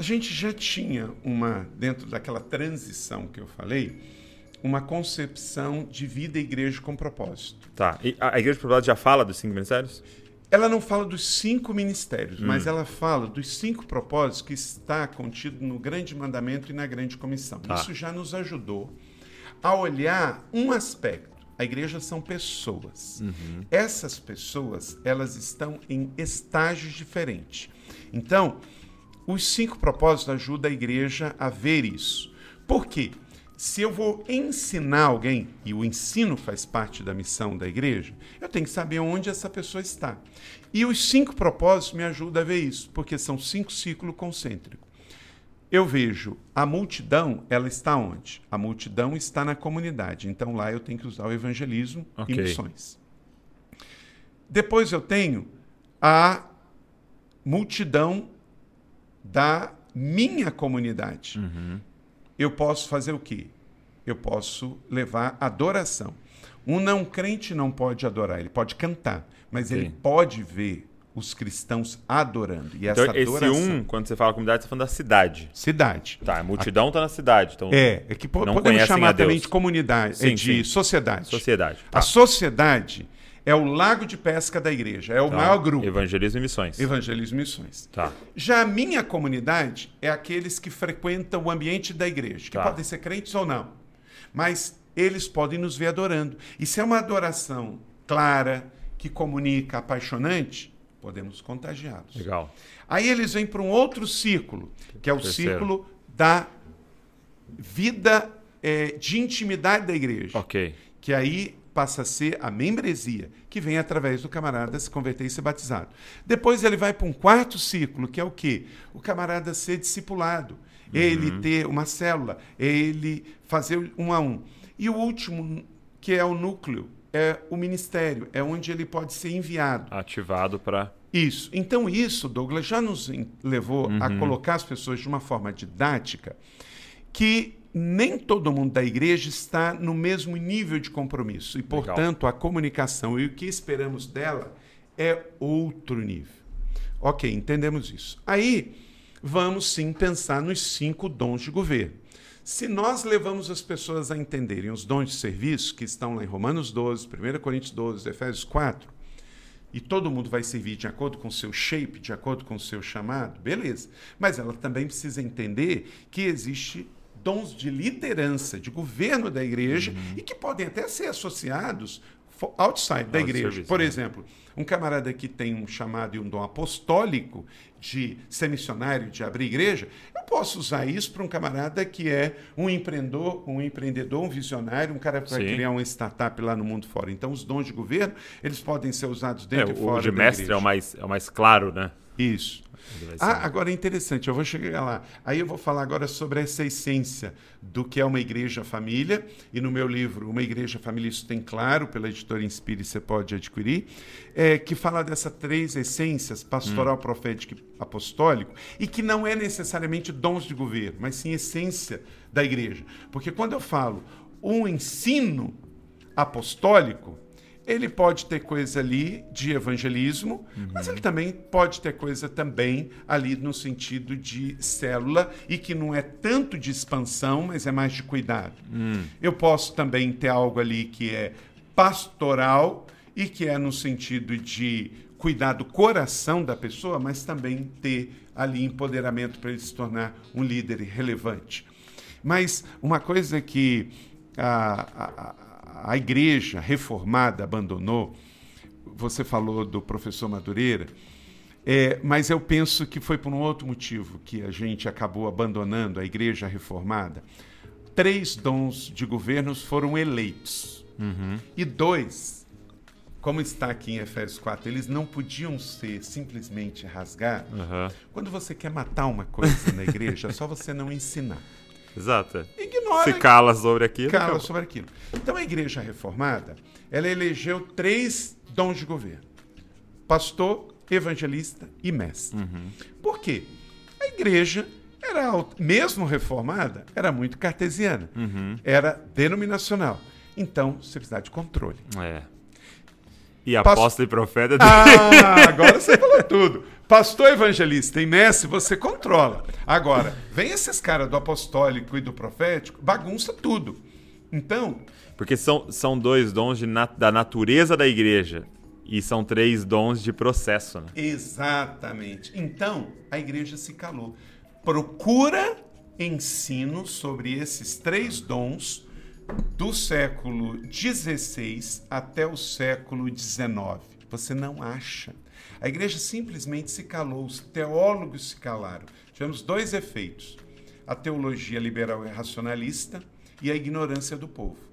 A gente já tinha uma, dentro daquela transição que eu falei, uma concepção de vida e igreja com propósito.
Tá. E a igreja de Propriedade já fala dos cinco ministérios?
ela não fala dos cinco ministérios,
Hum.
mas ela fala dos cinco propósitos que está contido no grande mandamento e na grande comissão.
Tá.
Isso já nos ajudou a olhar um aspecto. A igreja são pessoas.
Uhum.
Essas pessoas, elas estão em estágios diferentes. Então, os cinco propósitos ajudam a igreja a ver isso. Por quê? Se eu vou ensinar alguém, e o ensino faz parte da missão da igreja, eu tenho que saber onde essa pessoa está. E os cinco propósitos me ajudam a ver isso, porque são cinco ciclos concêntricos. Eu vejo a multidão, ela está onde? A multidão está na comunidade. Então lá eu tenho que usar o evangelismo
Ok.
e missões. Depois eu tenho a multidão da minha comunidade. Eu posso fazer o quê? Eu posso levar adoração. Um não crente não pode adorar, ele pode cantar, mas ele pode ver os cristãos adorando. E
Então,
essa
esse
adoração.
um, quando você fala comunidade, você tá falando da cidade.
Cidade.
Tá, a multidão tá na cidade. Então,
É, é que po-
Não
podemos chamar também de comunidade,
Sim,
é de
sim.
sociedade.
sociedade. Tá.
A sociedade é o lago de pesca da igreja, é o
Tá.
maior grupo.
Evangelismo e missões.
Evangelismo e Missões.
Tá.
Já a minha comunidade é aqueles que frequentam o ambiente da igreja, que
Tá.
podem ser crentes ou não. Mas eles podem nos ver adorando. E se é uma adoração clara, que comunica, apaixonante, podemos contagiá-los.
Legal.
Aí eles vêm para um outro círculo, que é o
Terceiro.
círculo da vida eh, de intimidade da igreja.
Ok.
Que aí passa a ser a membresia, que vem através do camarada se converter e ser batizado. Depois ele vai para um quarto ciclo, que é o quê? O camarada ser discipulado, ele ter uma célula, ele fazer um a um. E o último, que é o núcleo, é o ministério, é onde ele pode ser enviado.
Ativado para.
Isso. Então, isso, Douglas, já nos levou a colocar as pessoas de uma forma didática que nem todo mundo da igreja está no mesmo nível de compromisso. E, portanto, a comunicação e o que esperamos dela é outro nível. Ok, entendemos isso. Aí, vamos sim pensar nos cinco dons de governo. Se nós levamos as pessoas a entenderem os dons de serviço, que estão lá em Romanos 12, 1 Coríntios 12, Efésios 4, e todo mundo vai servir de acordo com o seu shape, de acordo com o seu chamado, beleza. Mas ela também precisa entender que existe dons de liderança, de governo da igreja e que podem até ser associados outside da igreja.
serviço,
Por
né?
exemplo, um camarada que tem um chamado e um dom apostólico de ser missionário, de abrir igreja, eu posso usar isso para um camarada que é um empreendedor, um empreendedor, um visionário, um cara que vai criar uma startup lá no mundo fora. Então, os dons de governo, eles podem ser usados
É,
dentro e
o
fora
de
da
mestre
igreja.
é o, mais, é o mais claro, né?
Isso. Ah, agora é interessante, eu vou chegar lá. Aí eu vou falar agora sobre essa essência do que é uma igreja família. E no meu livro, Uma Igreja Família, isso tem claro, pela editora Inspire, você pode adquirir, é, que fala dessas três essências, pastoral, profético e apostólico, e que não é necessariamente dons de governo, mas sim essência da igreja. Porque quando eu falo um ensino apostólico, ele pode ter coisa ali de evangelismo, mas ele também pode ter coisa também ali no sentido de célula e que não é tanto de expansão, mas é mais de cuidado. Eu posso também ter algo ali que é pastoral e que é no sentido de cuidar do coração da pessoa, mas também ter ali empoderamento para ele se tornar um líder relevante. Mas uma coisa que a, a, a igreja reformada abandonou, você falou do professor Madureira, é, mas eu penso que foi por um outro motivo que a gente acabou abandonando a igreja reformada. Três dons de governos foram eleitos. E dois, como está aqui em Efésios 4, eles não podiam ser simplesmente rasgados.
Aham.
Quando você quer matar uma coisa na igreja, é só você não ensinar.
Exato.
Ignora
Se cala sobre aquilo.
cala
acabou.
sobre aquilo. Então a igreja reformada, ela elegeu três dons de governo: pastor, evangelista e mestre. Por quê? A igreja era mesmo reformada, era muito cartesiana, era denominacional. Então, você precisa de controle.
É. E apóstolo e profeta.
Ah, agora você falou tudo. Pastor evangelista e mestre, você controla. Agora, vem esses caras do apostólico e do profético, bagunça tudo. Então,
Porque são, são dois dons de nat- da natureza da igreja. E são três dons de processo, né?
Exatamente. Então, a igreja se calou. Procura ensino sobre esses três dons do século XVI até o século XIX. Você não acha. A igreja simplesmente se calou, os teólogos se calaram. Tivemos dois efeitos: a teologia liberal e racionalista e a ignorância do povo.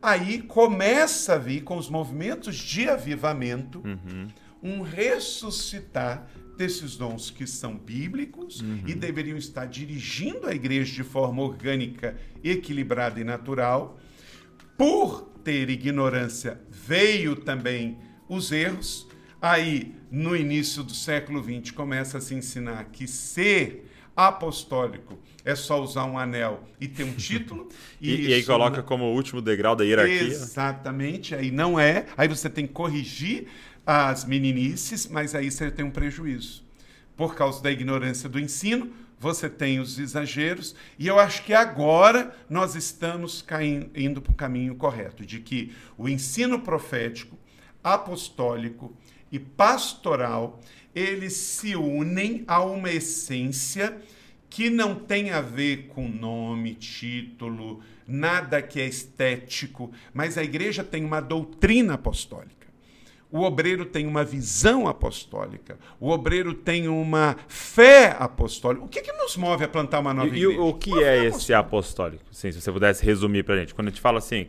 Aí começa a vir, com os movimentos de avivamento, uhum. um ressuscitar desses dons que são bíblicos uhum. e deveriam estar dirigindo a igreja de forma orgânica, equilibrada e natural. Por ter ignorância, veio também os erros. Aí, no início do século XX, começa a se ensinar que ser apostólico é só usar um anel e ter um título.
e, e, aí coloca não... como último degrau da hierarquia.
Exatamente, aí não é. Aí você tem que corrigir as meninices, mas aí você tem um prejuízo. Por causa da ignorância do ensino, você tem os exageros, e eu acho que agora nós estamos caindo, indo para o caminho correto, de que o ensino profético, apostólico e pastoral, eles se unem a uma essência que não tem a ver com nome, título, nada que é estético, mas a igreja tem uma doutrina apostólica. O obreiro tem uma visão apostólica. O obreiro tem uma fé apostólica. O que, que nos move a plantar uma nova
e,
igreja?
E o que uma é esse apostólico? Sim, se você pudesse resumir para a gente. Quando a gente fala assim,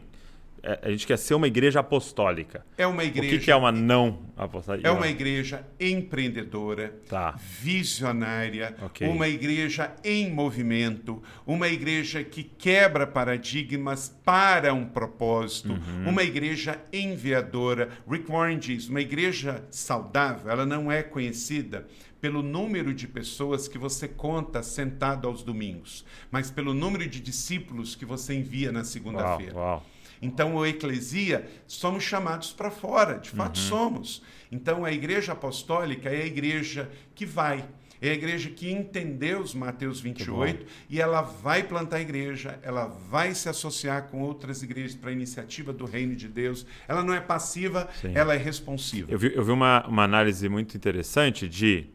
a gente quer ser uma igreja apostólica.
É uma igreja.
O que, que é uma não apostólica?
É uma igreja empreendedora,
tá.
visionária, okay. uma igreja em movimento, uma igreja que quebra paradigmas para um propósito, uhum. uma igreja enviadora. Rick Warren diz: uma igreja saudável, ela não é conhecida pelo número de pessoas que você conta sentado aos domingos, mas pelo número de discípulos que você envia na segunda-feira.
Uau, uau.
Então, o eclesia, somos chamados para fora, de fato uhum. somos. Então, a igreja apostólica é a igreja que vai. É a igreja que entendeu os Mateus 28 e ela vai plantar a igreja, ela vai se associar com outras igrejas para a iniciativa do reino de Deus. Ela não é passiva, Sim. ela é responsiva.
Eu vi, eu vi uma, uma análise muito interessante de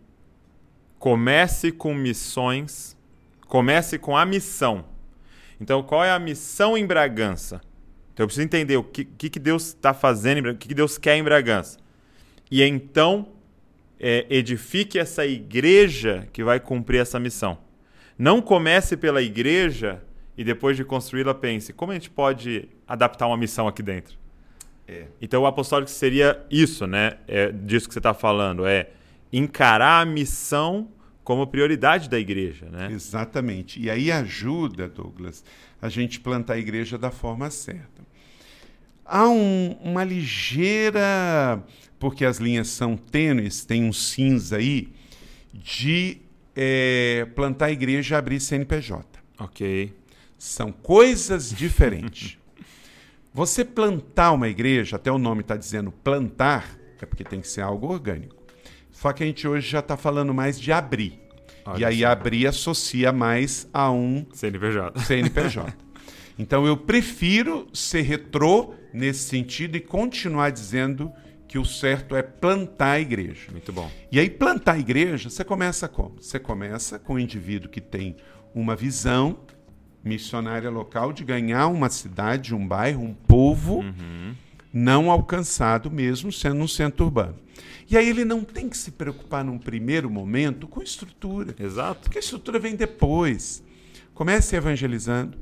comece com missões, comece com a missão. Então, qual é a missão em Bragança? Então eu preciso entender o que, que, que Deus está fazendo, o que, que Deus quer em Bragança. E então é, edifique essa igreja que vai cumprir essa missão. Não comece pela igreja e depois de construí-la pense como a gente pode adaptar uma missão aqui dentro.
É.
Então o apostólico seria isso, né? É disso que você está falando, é encarar a missão como prioridade da igreja, né?
Exatamente. E aí ajuda, Douglas, a gente plantar a igreja da forma certa há um, uma ligeira, porque as linhas são tênues, tem um cinza aí, de é, plantar a igreja e abrir CNPJ.
Ok.
São coisas diferentes. Você plantar uma igreja, até o nome está dizendo plantar, é porque tem que ser algo orgânico. Só que a gente hoje já está falando mais de abrir. Olha e aí abrir associa mais a um
CNPJ.
CNPJ. Então eu prefiro ser retrô nesse sentido e continuar dizendo que o certo é plantar a igreja.
Muito bom.
E aí, plantar a igreja, você começa como? Você começa com um indivíduo que tem uma visão missionária local de ganhar uma cidade, um bairro, um povo uhum. não alcançado, mesmo sendo um centro urbano. E aí ele não tem que se preocupar num primeiro momento com estrutura.
Exato.
Porque a estrutura vem depois. Comece evangelizando,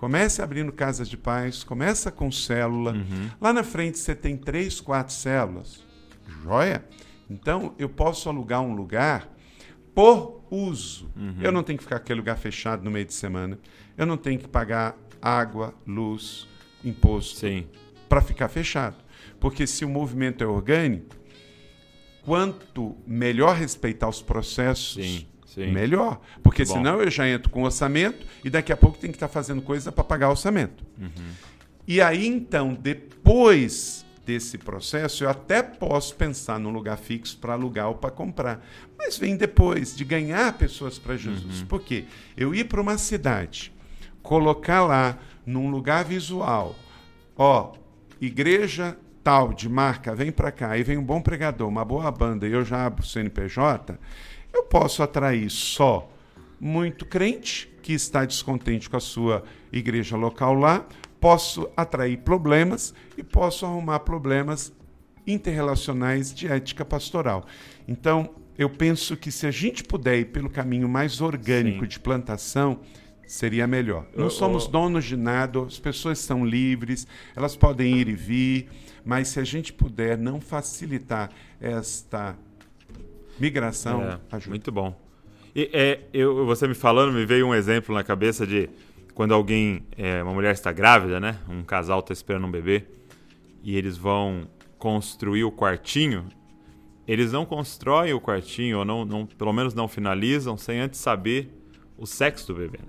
Comece abrindo casas de paz, começa com célula. Uhum. Lá na frente você tem três, quatro células. Joia? Então eu posso alugar um lugar por uso. Uhum. Eu não tenho que ficar aquele lugar fechado no meio de semana. Eu não tenho que pagar água, luz, imposto para ficar fechado. Porque se o movimento é orgânico, quanto melhor respeitar os processos
Sim. Sim.
melhor. Porque Bom. senão eu já entro com orçamento e daqui a pouco tem que estar fazendo coisa para pagar orçamento. Uhum. E aí, então, depois desse processo, eu até posso pensar num lugar fixo para alugar ou para comprar. Mas vem depois de ganhar pessoas para Jesus. Uhum. Por quê? Eu ir para uma cidade, colocar lá num lugar visual, ó, igreja tal de marca vem para cá e vem um bom pregador, uma boa banda e eu já abro o CNPJ, eu posso atrair só muito crente que está descontente com a sua igreja local lá, posso atrair problemas e posso arrumar problemas interrelacionais de ética pastoral. Então, eu penso que se a gente puder ir pelo caminho mais orgânico Sim. de plantação, seria melhor. Não somos donos de nada, as pessoas são livres, elas podem ir e vir, mas se a gente puder não facilitar esta migração,
é, ajuda. Muito bom. E, é, eu, você me falando, me veio um exemplo na cabeça de quando alguém, é, uma mulher está grávida, né? Um casal está esperando um bebê e eles vão construir o quartinho. Eles não constroem o quartinho, ou não, não, pelo menos não finalizam, sem antes saber o sexo do bebê. Né?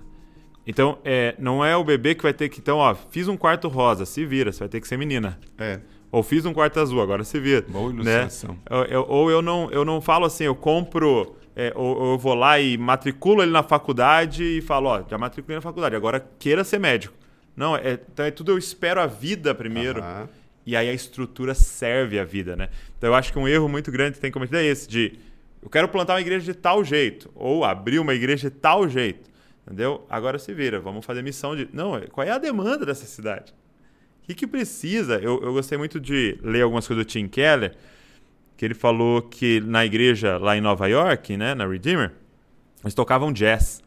Então, é, não é o bebê que vai ter que. Então, ó, fiz um quarto rosa, se vira, você vai ter que ser menina.
É.
Ou fiz um quarto azul, agora se vira.
Boa né? ilustração.
Né? Eu, eu, ou eu não, eu não falo assim, eu compro. É, ou, ou, eu vou lá e matriculo ele na faculdade e falo, ó, já matriculei na faculdade, agora queira ser médico. Não, é, então é tudo eu espero a vida primeiro. Uhum. E aí a estrutura serve a vida, né? Então eu acho que um erro muito grande que tem cometido é esse, de eu quero plantar uma igreja de tal jeito, ou abrir uma igreja de tal jeito. Entendeu? Agora se vira, vamos fazer missão de. Não, qual é a demanda dessa cidade? O que, que precisa? Eu, eu gostei muito de ler algumas coisas do Tim Keller, que ele falou que na igreja lá em Nova York, né, na Redeemer, eles tocavam jazz,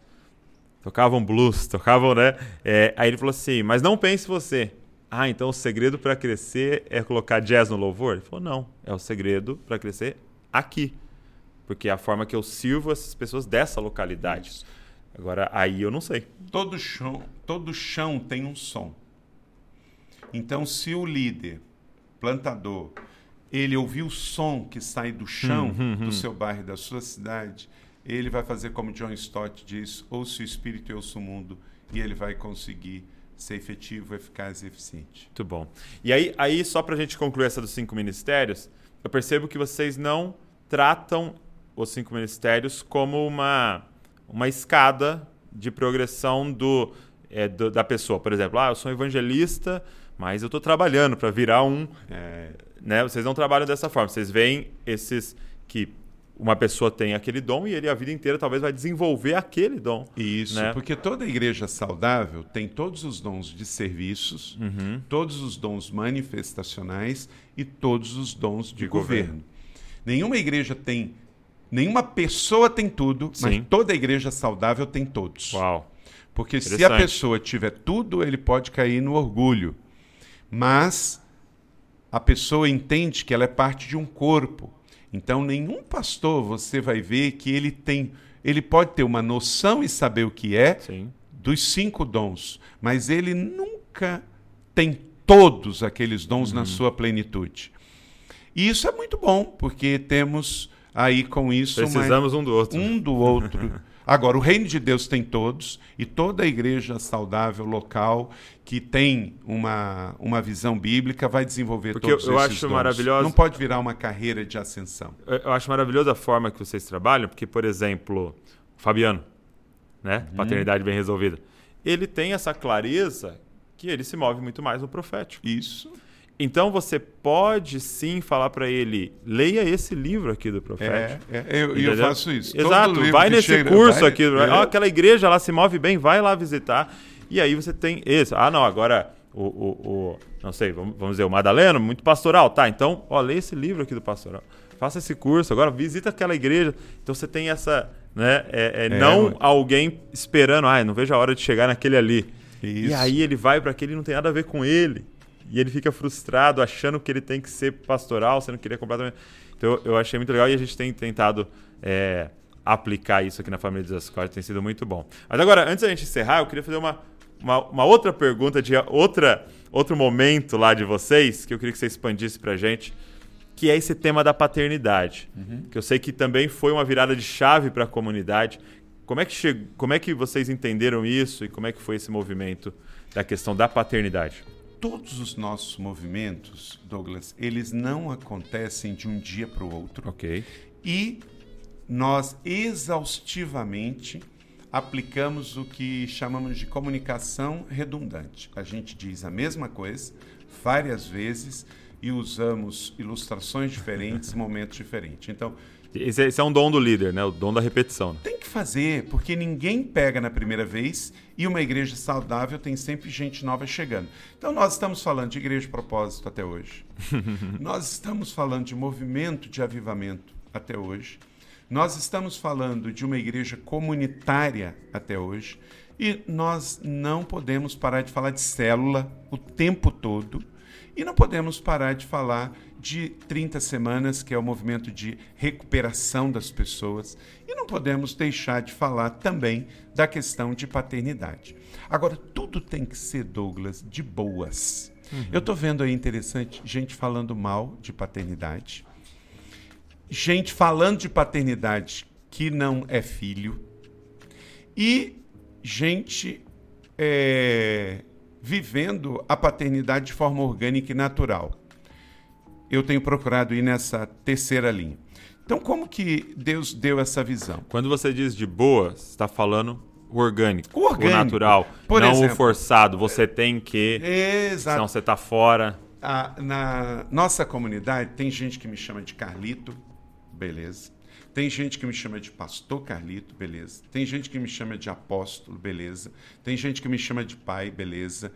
tocavam blues, tocavam, né? É, aí ele falou assim: mas não pense você. Ah, então o segredo para crescer é colocar jazz no louvor? Ele falou: não, é o segredo para crescer aqui. Porque é a forma que eu sirvo essas pessoas dessa localidade. Agora, aí eu não sei.
Todo chão, todo chão tem um som. Então, se o líder, plantador, ele ouvir o som que sai do chão hum, hum, do hum. seu bairro, da sua cidade, ele vai fazer como John Stott diz: ouça o espírito e ouça o mundo, e ele vai conseguir ser efetivo, eficaz e eficiente.
Muito bom. E aí, aí só para a gente concluir essa dos cinco ministérios, eu percebo que vocês não tratam os cinco ministérios como uma uma escada de progressão do, é, do, da pessoa. Por exemplo, ah, eu sou evangelista, mas eu estou trabalhando para virar um. É, né? Vocês não trabalham dessa forma. Vocês veem esses que uma pessoa tem aquele dom e ele a vida inteira talvez vai desenvolver aquele dom.
Isso, né? porque toda igreja saudável tem todos os dons de serviços, uhum. todos os dons manifestacionais e todos os dons de, de governo. governo. Nenhuma igreja tem Nenhuma pessoa tem tudo, Sim. mas toda igreja saudável tem todos.
Uau.
Porque se a pessoa tiver tudo, ele pode cair no orgulho. Mas a pessoa entende que ela é parte de um corpo. Então, nenhum pastor você vai ver que ele tem. Ele pode ter uma noção e saber o que é Sim. dos cinco dons, mas ele nunca tem todos aqueles dons uhum. na sua plenitude. E isso é muito bom, porque temos aí com isso.
Precisamos um do outro.
Um do outro. Agora, o reino de Deus tem todos, e toda a igreja saudável local que tem uma, uma visão bíblica vai desenvolver
Porque
todos
eu, eu
esses
acho maravilhoso.
Não pode virar uma carreira de ascensão.
Eu, eu acho maravilhosa a forma que vocês trabalham, porque, por exemplo, o Fabiano, né? Uhum. Paternidade bem resolvida. Ele tem essa clareza que ele se move muito mais no profético.
Isso.
Então você pode sim falar para ele, leia esse livro aqui do profeta.
É, é eu, eu, faço isso.
Exato, vai nesse chega, curso vai, aqui. É. Aquela igreja lá se move bem, vai lá visitar. E aí você tem esse. Ah, não, agora o, o, o não sei, vamos, vamos dizer, o Madaleno, muito pastoral. Tá, então, ó, leia esse livro aqui do pastoral. Faça esse curso, agora visita aquela igreja. Então você tem essa, né? É, é, é não alguém esperando, ah, não vejo a hora de chegar naquele ali. Isso. E aí ele vai para aquele e não tem nada a ver com ele e ele fica frustrado achando que ele tem que ser pastoral, sendo que ele é completamente. Então eu achei muito legal e a gente tem tentado é, aplicar isso aqui na família de Zascote, tem sido muito bom. Mas agora, antes da gente encerrar, eu queria fazer uma, uma, uma, outra pergunta de outra, outro momento lá de vocês, que eu queria que você expandisse pra gente, que é esse tema da paternidade. Uhum. Que eu sei que também foi uma virada de chave para a comunidade. Como é, que che... como é que vocês entenderam isso e como é que foi esse movimento da questão da paternidade?
Todos os nossos movimentos, Douglas, eles não acontecem de um dia para o outro.
Ok.
E nós exaustivamente aplicamos o que chamamos de comunicação redundante. A gente diz a mesma coisa várias vezes e usamos ilustrações diferentes, momentos diferentes. Então,
esse, é, esse é um dom do líder, né? O dom da repetição. Né?
Tem que fazer, porque ninguém pega na primeira vez e uma igreja saudável tem sempre gente nova chegando. Então nós estamos falando de igreja de propósito até hoje. nós estamos falando de movimento de avivamento até hoje. Nós estamos falando de uma igreja comunitária até hoje. E nós não podemos parar de falar de célula o tempo todo. E não podemos parar de falar de 30 semanas, que é o movimento de recuperação das pessoas, e não podemos deixar de falar também da questão de paternidade. Agora, tudo tem que ser, Douglas, de boas. Uhum. Eu estou vendo aí interessante gente falando mal de paternidade, gente falando de paternidade que não é filho, e gente é, vivendo a paternidade de forma orgânica e natural eu tenho procurado ir nessa terceira linha. Então, como que Deus deu essa visão?
Quando você diz de boa, você está falando o orgânico,
o, orgânico,
o natural,
por
não
exemplo,
o forçado. Você tem que,
exato.
senão você está fora.
A, na nossa comunidade tem gente que me chama de Carlito, beleza. Tem gente que me chama de pastor Carlito, beleza. Tem gente que me chama de apóstolo, beleza. Tem gente que me chama de pai, beleza.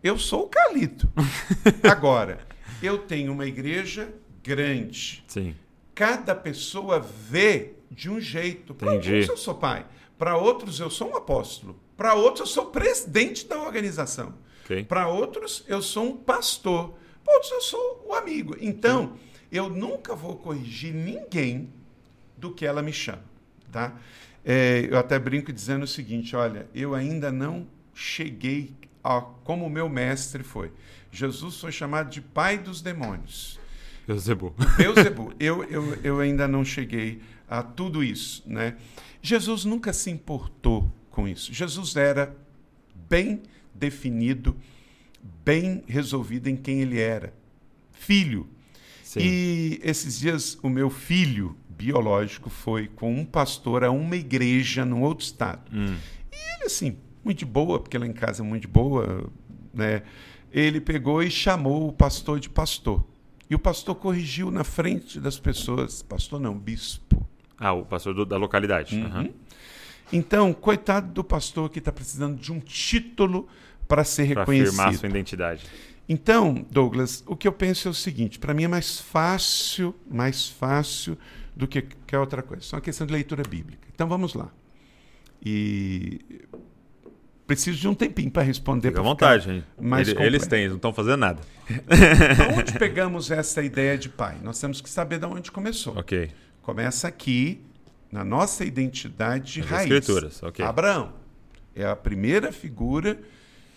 Eu sou o Carlito. Agora, eu tenho uma igreja grande.
Sim.
Cada pessoa vê de um jeito. Para alguns eu sou pai, para outros eu sou um apóstolo, para outros eu sou presidente da organização,
okay.
para outros eu sou um pastor, para outros eu sou o amigo. Então, Sim. eu nunca vou corrigir ninguém do que ela me chama, tá? É, eu até brinco dizendo o seguinte: olha, eu ainda não cheguei a como o meu mestre foi. Jesus foi chamado de pai dos demônios.
Beuzebu.
Beuzebu. Eu, eu, eu ainda não cheguei a tudo isso. Né? Jesus nunca se importou com isso. Jesus era bem definido, bem resolvido em quem ele era. Filho. Sim. E esses dias o meu filho biológico foi com um pastor a uma igreja num outro estado.
Hum.
E ele, assim, muito boa, porque lá em casa é muito boa, né? Ele pegou e chamou o pastor de pastor. E o pastor corrigiu na frente das pessoas. Pastor não, bispo.
Ah, o pastor do, da localidade.
Uhum. Uhum. Então, coitado do pastor que está precisando de um título para ser pra reconhecido. Para
afirmar sua identidade.
Então, Douglas, o que eu penso é o seguinte: para mim é mais fácil, mais fácil do que qualquer outra coisa. Só uma questão de leitura bíblica. Então vamos lá. E preciso de um tempinho para responder.
Fica à vontade, hein? Ele, eles têm, não estão fazendo nada.
onde pegamos essa ideia de pai? Nós temos que saber de onde começou.
Ok.
Começa aqui, na nossa identidade de
As
raiz.
Escrituras, ok.
Abraão é a primeira figura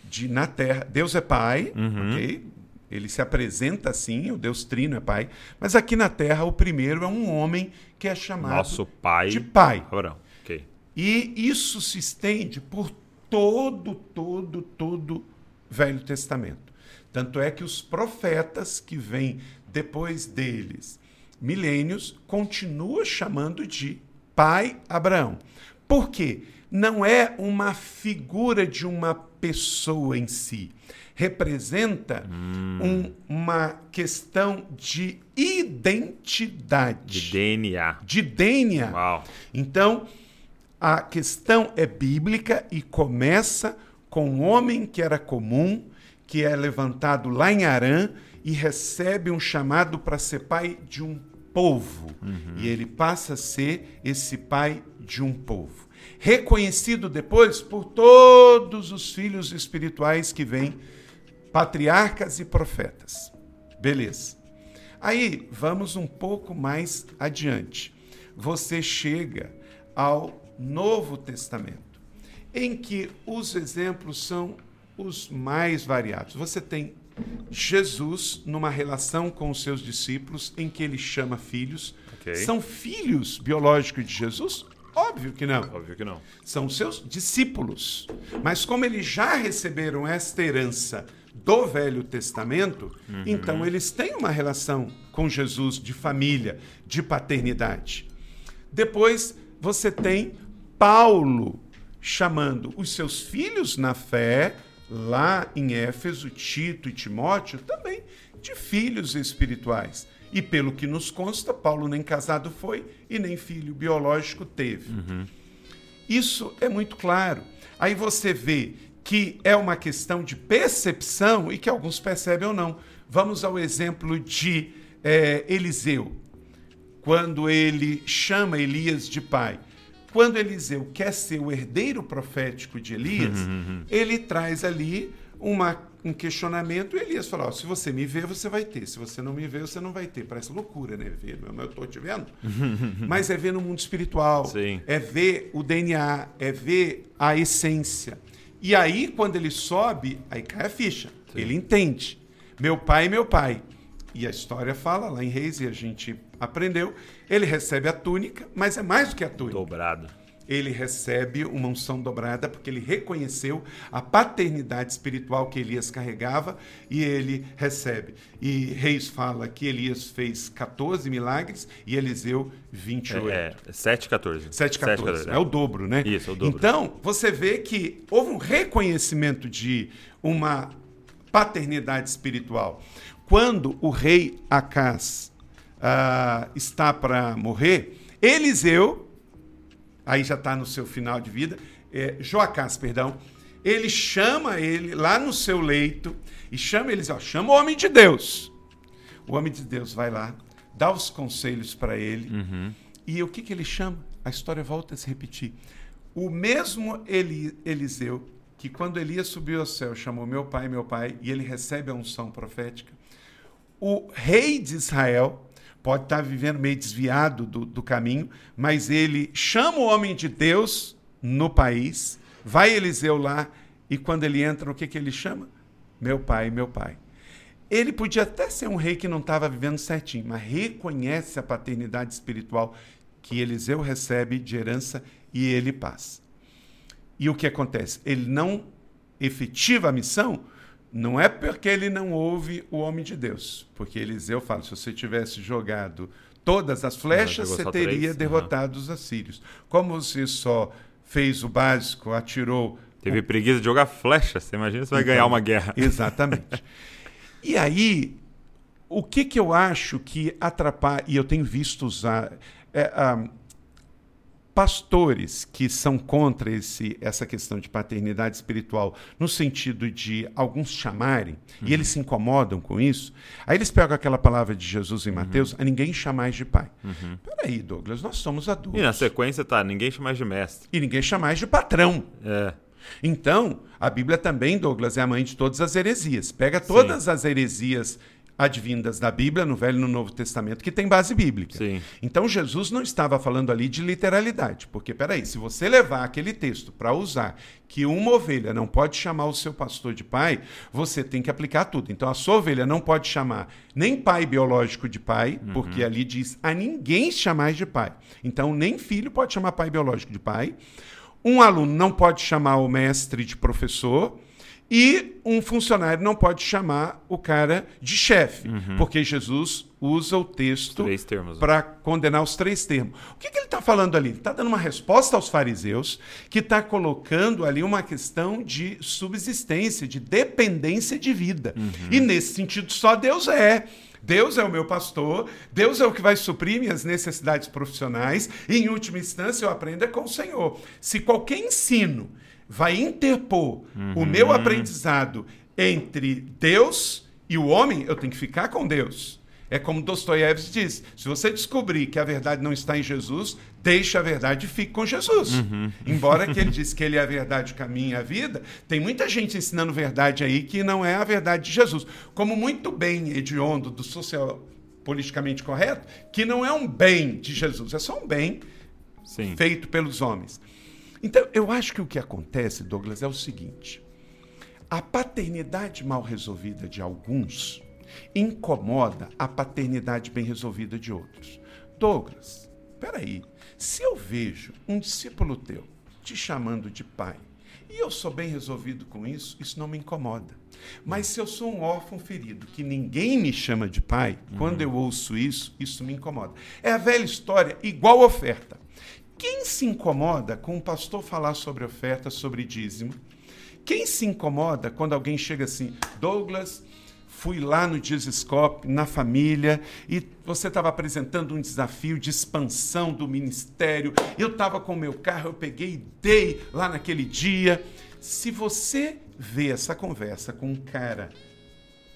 de na Terra. Deus é pai,
uhum.
ok? Ele se apresenta assim, o Deus Trino é pai. Mas aqui na Terra, o primeiro é um homem que é chamado
Nosso pai,
de pai.
Abraão. ok.
E isso se estende por todo, todo, todo Velho Testamento. Tanto é que os profetas que vêm depois deles, milênios, continuam chamando de pai Abraão. Por quê? Não é uma figura de uma pessoa em si. Representa
hum.
um, uma questão de identidade.
De DNA.
De DNA.
Uau.
Então, a questão é bíblica e começa com um homem que era comum, que é levantado lá em Arã e recebe um chamado para ser pai de um povo.
Uhum.
E ele passa a ser esse pai de um povo. Reconhecido depois por todos os filhos espirituais que vêm, patriarcas e profetas. Beleza. Aí, vamos um pouco mais adiante. Você chega ao Novo Testamento, em que os exemplos são os mais variados. Você tem Jesus numa relação com os seus discípulos, em que ele chama filhos.
Okay.
São filhos biológicos de Jesus? Óbvio que não.
Óbvio que não.
São seus discípulos. Mas como eles já receberam esta herança do Velho Testamento,
uhum.
então eles têm uma relação com Jesus de família, de paternidade. Depois você tem Paulo chamando os seus filhos na fé, lá em Éfeso, Tito e Timóteo, também de filhos espirituais. E pelo que nos consta, Paulo nem casado foi e nem filho biológico teve.
Uhum.
Isso é muito claro. Aí você vê que é uma questão de percepção e que alguns percebem ou não. Vamos ao exemplo de é, Eliseu, quando ele chama Elias de pai. Quando Eliseu quer ser o herdeiro profético de Elias, ele traz ali uma, um questionamento e Elias fala: ó, se você me vê, você vai ter. Se você não me vê, você não vai ter. Parece loucura, né? Ver, eu estou te vendo. Mas é ver no mundo espiritual,
Sim.
é ver o DNA, é ver a essência. E aí, quando ele sobe, aí cai a ficha. Ele entende. Meu pai é meu pai. E a história fala lá em Reis, e a gente aprendeu, ele recebe a túnica, mas é mais do que a túnica
Dobrado.
ele recebe uma unção dobrada porque ele reconheceu a paternidade espiritual que Elias carregava e ele recebe. E Reis fala que Elias fez 14 milagres e Eliseu 28.
É, é 7,14.
7,14. É o dobro, né?
Isso, é o dobro.
Então, você vê que houve um reconhecimento de uma paternidade espiritual. Quando o rei Acás ah, está para morrer, Eliseu, aí já está no seu final de vida, é, Joacás, perdão, ele chama ele lá no seu leito e chama ele, ó, chama o homem de Deus. O homem de Deus vai lá, dá os conselhos para ele e o que, que ele chama? A história volta a se repetir. O mesmo Eli, Eliseu que quando Elias subiu ao céu chamou meu pai, meu pai, e ele recebe a unção profética, o rei de Israel pode estar vivendo meio desviado do, do caminho, mas ele chama o homem de Deus no país, vai Eliseu lá, e quando ele entra, o que, que ele chama? Meu pai, meu pai. Ele podia até ser um rei que não estava vivendo certinho, mas reconhece a paternidade espiritual que Eliseu recebe de herança e ele passa. E o que acontece? Ele não efetiva a missão, não é porque ele não ouve o homem de Deus. Porque Eliseu fala: se você tivesse jogado todas as flechas, você teria
três?
derrotado os assírios. Como você só fez o básico, atirou.
Teve preguiça de jogar flecha. Você imagina se vai
Então,
ganhar uma guerra.
Exatamente. e aí, o que, que eu acho que atrapalha, e eu tenho visto usar. é, ah, pastores que são contra esse, essa questão de paternidade espiritual, no sentido de alguns chamarem, e eles se incomodam com isso, aí eles pegam aquela palavra de Jesus em Mateus, a ninguém chamais de pai. Peraí, Douglas, nós somos adultos.
E na sequência tá, ninguém chama mais de mestre.
E ninguém chamais de patrão.
É.
Então, a Bíblia também, Douglas, é a mãe de todas as heresias. Pega todas as heresias advindas da Bíblia, no Velho e no Novo Testamento, que tem base bíblica.
Sim.
Então, Jesus não estava falando ali de literalidade, porque, peraí, se você levar aquele texto para usar que uma ovelha não pode chamar o seu pastor de pai, você tem que aplicar tudo. Então, a sua ovelha não pode chamar nem pai biológico de pai, porque ali diz a ninguém chamar de pai. Então, nem filho pode chamar pai biológico de pai. Um aluno não pode chamar o mestre de professor e um funcionário não pode chamar o cara de chefe, porque Jesus usa o texto
né?
para condenar os três termos. O que, que ele está falando ali? Ele está dando uma resposta aos fariseus, que está colocando ali uma questão de subsistência, de dependência de vida. E nesse sentido, só Deus é. Deus é o meu pastor, Deus é o que vai suprir minhas necessidades profissionais, e em última instância eu aprendo é com o Senhor. Se qualquer ensino vai interpor o meu aprendizado entre Deus e o homem, eu tenho que ficar com Deus. É como Dostoiévski diz: se você descobrir que a verdade não está em Jesus, deixe a verdade e fique com Jesus. Embora que ele disse que ele é a verdade, o caminho e a vida, tem muita gente ensinando verdade aí que não é a verdade de Jesus. Como muito bem hediondo do social politicamente correto, que não é um bem de Jesus, é só um bem
Sim.
feito pelos homens. Então, eu acho que o que acontece, Douglas, é o seguinte: a paternidade mal resolvida de alguns incomoda a paternidade bem resolvida de outros. Douglas, peraí, se eu vejo um discípulo teu te chamando de pai e eu sou bem resolvido com isso, isso não me incomoda. Mas se eu sou um órfão ferido que ninguém me chama de pai, quando eu ouço isso, isso me incomoda. É a velha história, igual oferta. Quem se incomoda com um pastor falar sobre oferta, sobre dízimo? Quem se incomoda quando alguém chega assim, Douglas, fui lá no Dizescope, na família, e você estava apresentando um desafio de expansão do ministério. Eu estava com o meu carro, eu peguei e dei lá naquele dia. Se você vê essa conversa com um cara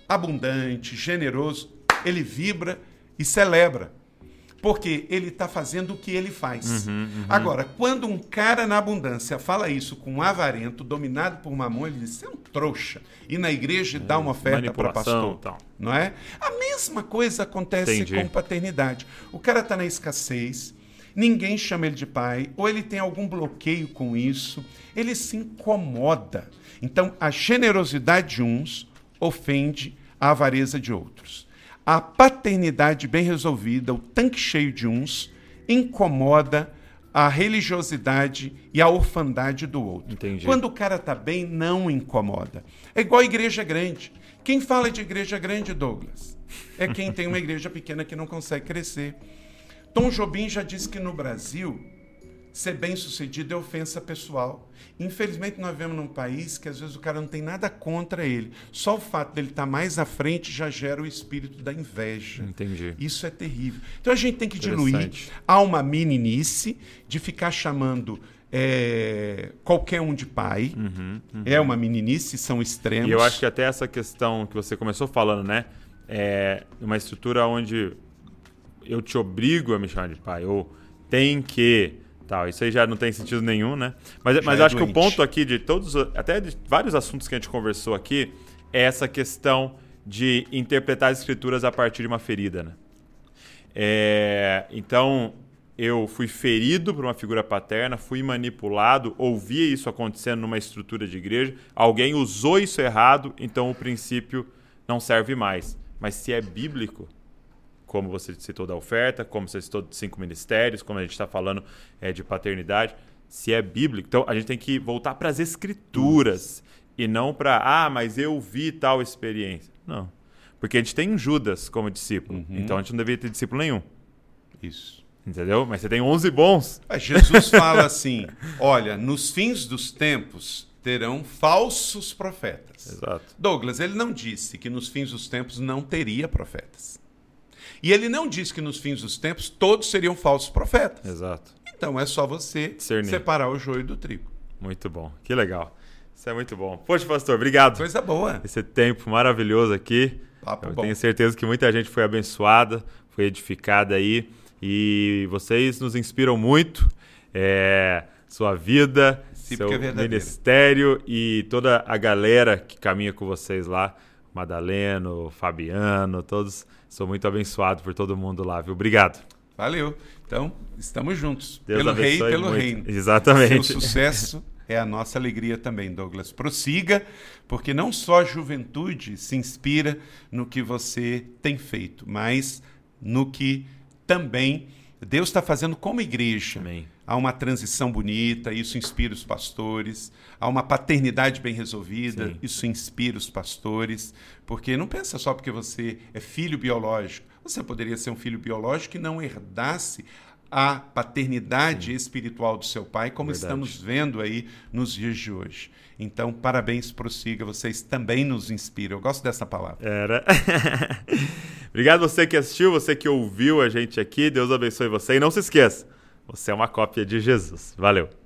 abundante, generoso, ele vibra e celebra. Porque ele está fazendo o que ele faz.
Uhum, uhum.
Agora, quando um cara na abundância fala isso com um avarento, dominado por mamão, ele diz: você é um trouxa. E na igreja dá uma oferta para
Manipulação,
pastor.
tal.
Não é? A mesma coisa acontece
Entendi.
com paternidade. O cara está na escassez, ninguém chama ele de pai, ou ele tem algum bloqueio com isso, ele se incomoda. Então, a generosidade de uns ofende a avareza de outros. A paternidade bem resolvida, o tanque cheio de uns, incomoda a religiosidade e a orfandade do outro.
Entendi.
Quando o cara tá bem, não incomoda. É igual a igreja grande. Quem fala de igreja grande, Douglas? É quem tem uma igreja pequena que não consegue crescer. Tom Jobim já disse que no Brasil ser bem sucedido é ofensa pessoal. Infelizmente, nós vivemos num país que às vezes o cara não tem nada contra ele. Só o fato dele estar mais à frente já gera o espírito da inveja.
Entendi.
Isso é terrível. Então a gente tem que diluir a uma meninice de ficar chamando é, qualquer um de pai. É uma meninice, são extremos.
Uhum, E eu acho que até essa questão que você começou falando, né? É uma estrutura onde eu te obrigo a me chamar de pai, ou tem que. Tal. Isso aí já não tem sentido nenhum, né? Mas, mas
é
acho que o
doente.
ponto aqui de todos, até de vários assuntos que a gente conversou aqui, é essa questão de interpretar as escrituras a partir de uma ferida, né? É, então, eu fui ferido por uma figura paterna, fui manipulado, ouvi isso acontecendo numa estrutura de igreja, alguém usou isso errado, então o princípio não serve mais. Mas se é bíblico, como você citou da oferta, como você citou de cinco ministérios, como a gente está falando é, de paternidade, se é bíblico, então a gente tem que voltar para as escrituras e não para, ah, mas eu vi tal experiência. Não. Porque a gente tem Judas como discípulo, então a gente não deveria ter discípulo nenhum.
Isso.
Entendeu? Mas você tem 11 bons.
Mas Jesus fala assim: olha, nos fins dos tempos terão falsos profetas.
Exato.
Douglas, ele não disse que nos fins dos tempos não teria profetas. E ele não disse que nos fins dos tempos todos seriam falsos profetas.
Exato.
Então é só você
Discernir.
separar o joio do trigo.
Muito bom. Que legal. Isso é muito bom. Poxa, pastor, obrigado.
Coisa boa.
Esse tempo maravilhoso aqui.
Papo
Eu
bom.
tenho certeza que muita gente foi abençoada, foi edificada aí. E vocês nos inspiram muito. É, sua vida,
Sim,
seu
é
ministério e toda a galera que caminha com vocês lá. Madaleno, Fabiano, todos. Sou muito abençoado por todo mundo lá, viu? Obrigado.
Valeu. Então, estamos juntos.
Deus
pelo rei e pelo
muito.
reino.
Exatamente.
Seu sucesso é a nossa alegria também, Douglas. Prossiga, porque não só a juventude se inspira no que você tem feito, mas no que também Deus está fazendo como igreja.
Amém.
Há uma transição bonita, isso inspira os pastores. Há uma paternidade bem resolvida,
Sim.
isso inspira os pastores. Porque não pensa só porque você é filho biológico. Você poderia ser um filho biológico que não herdasse a paternidade espiritual do seu pai, como
Verdade.
estamos vendo aí nos dias de hoje. Então, parabéns, prossiga. Vocês também nos inspiram. Eu gosto dessa palavra.
Era. Obrigado você que assistiu, você que ouviu a gente aqui. Deus abençoe você. E não se esqueça, você é uma cópia de Jesus. Valeu.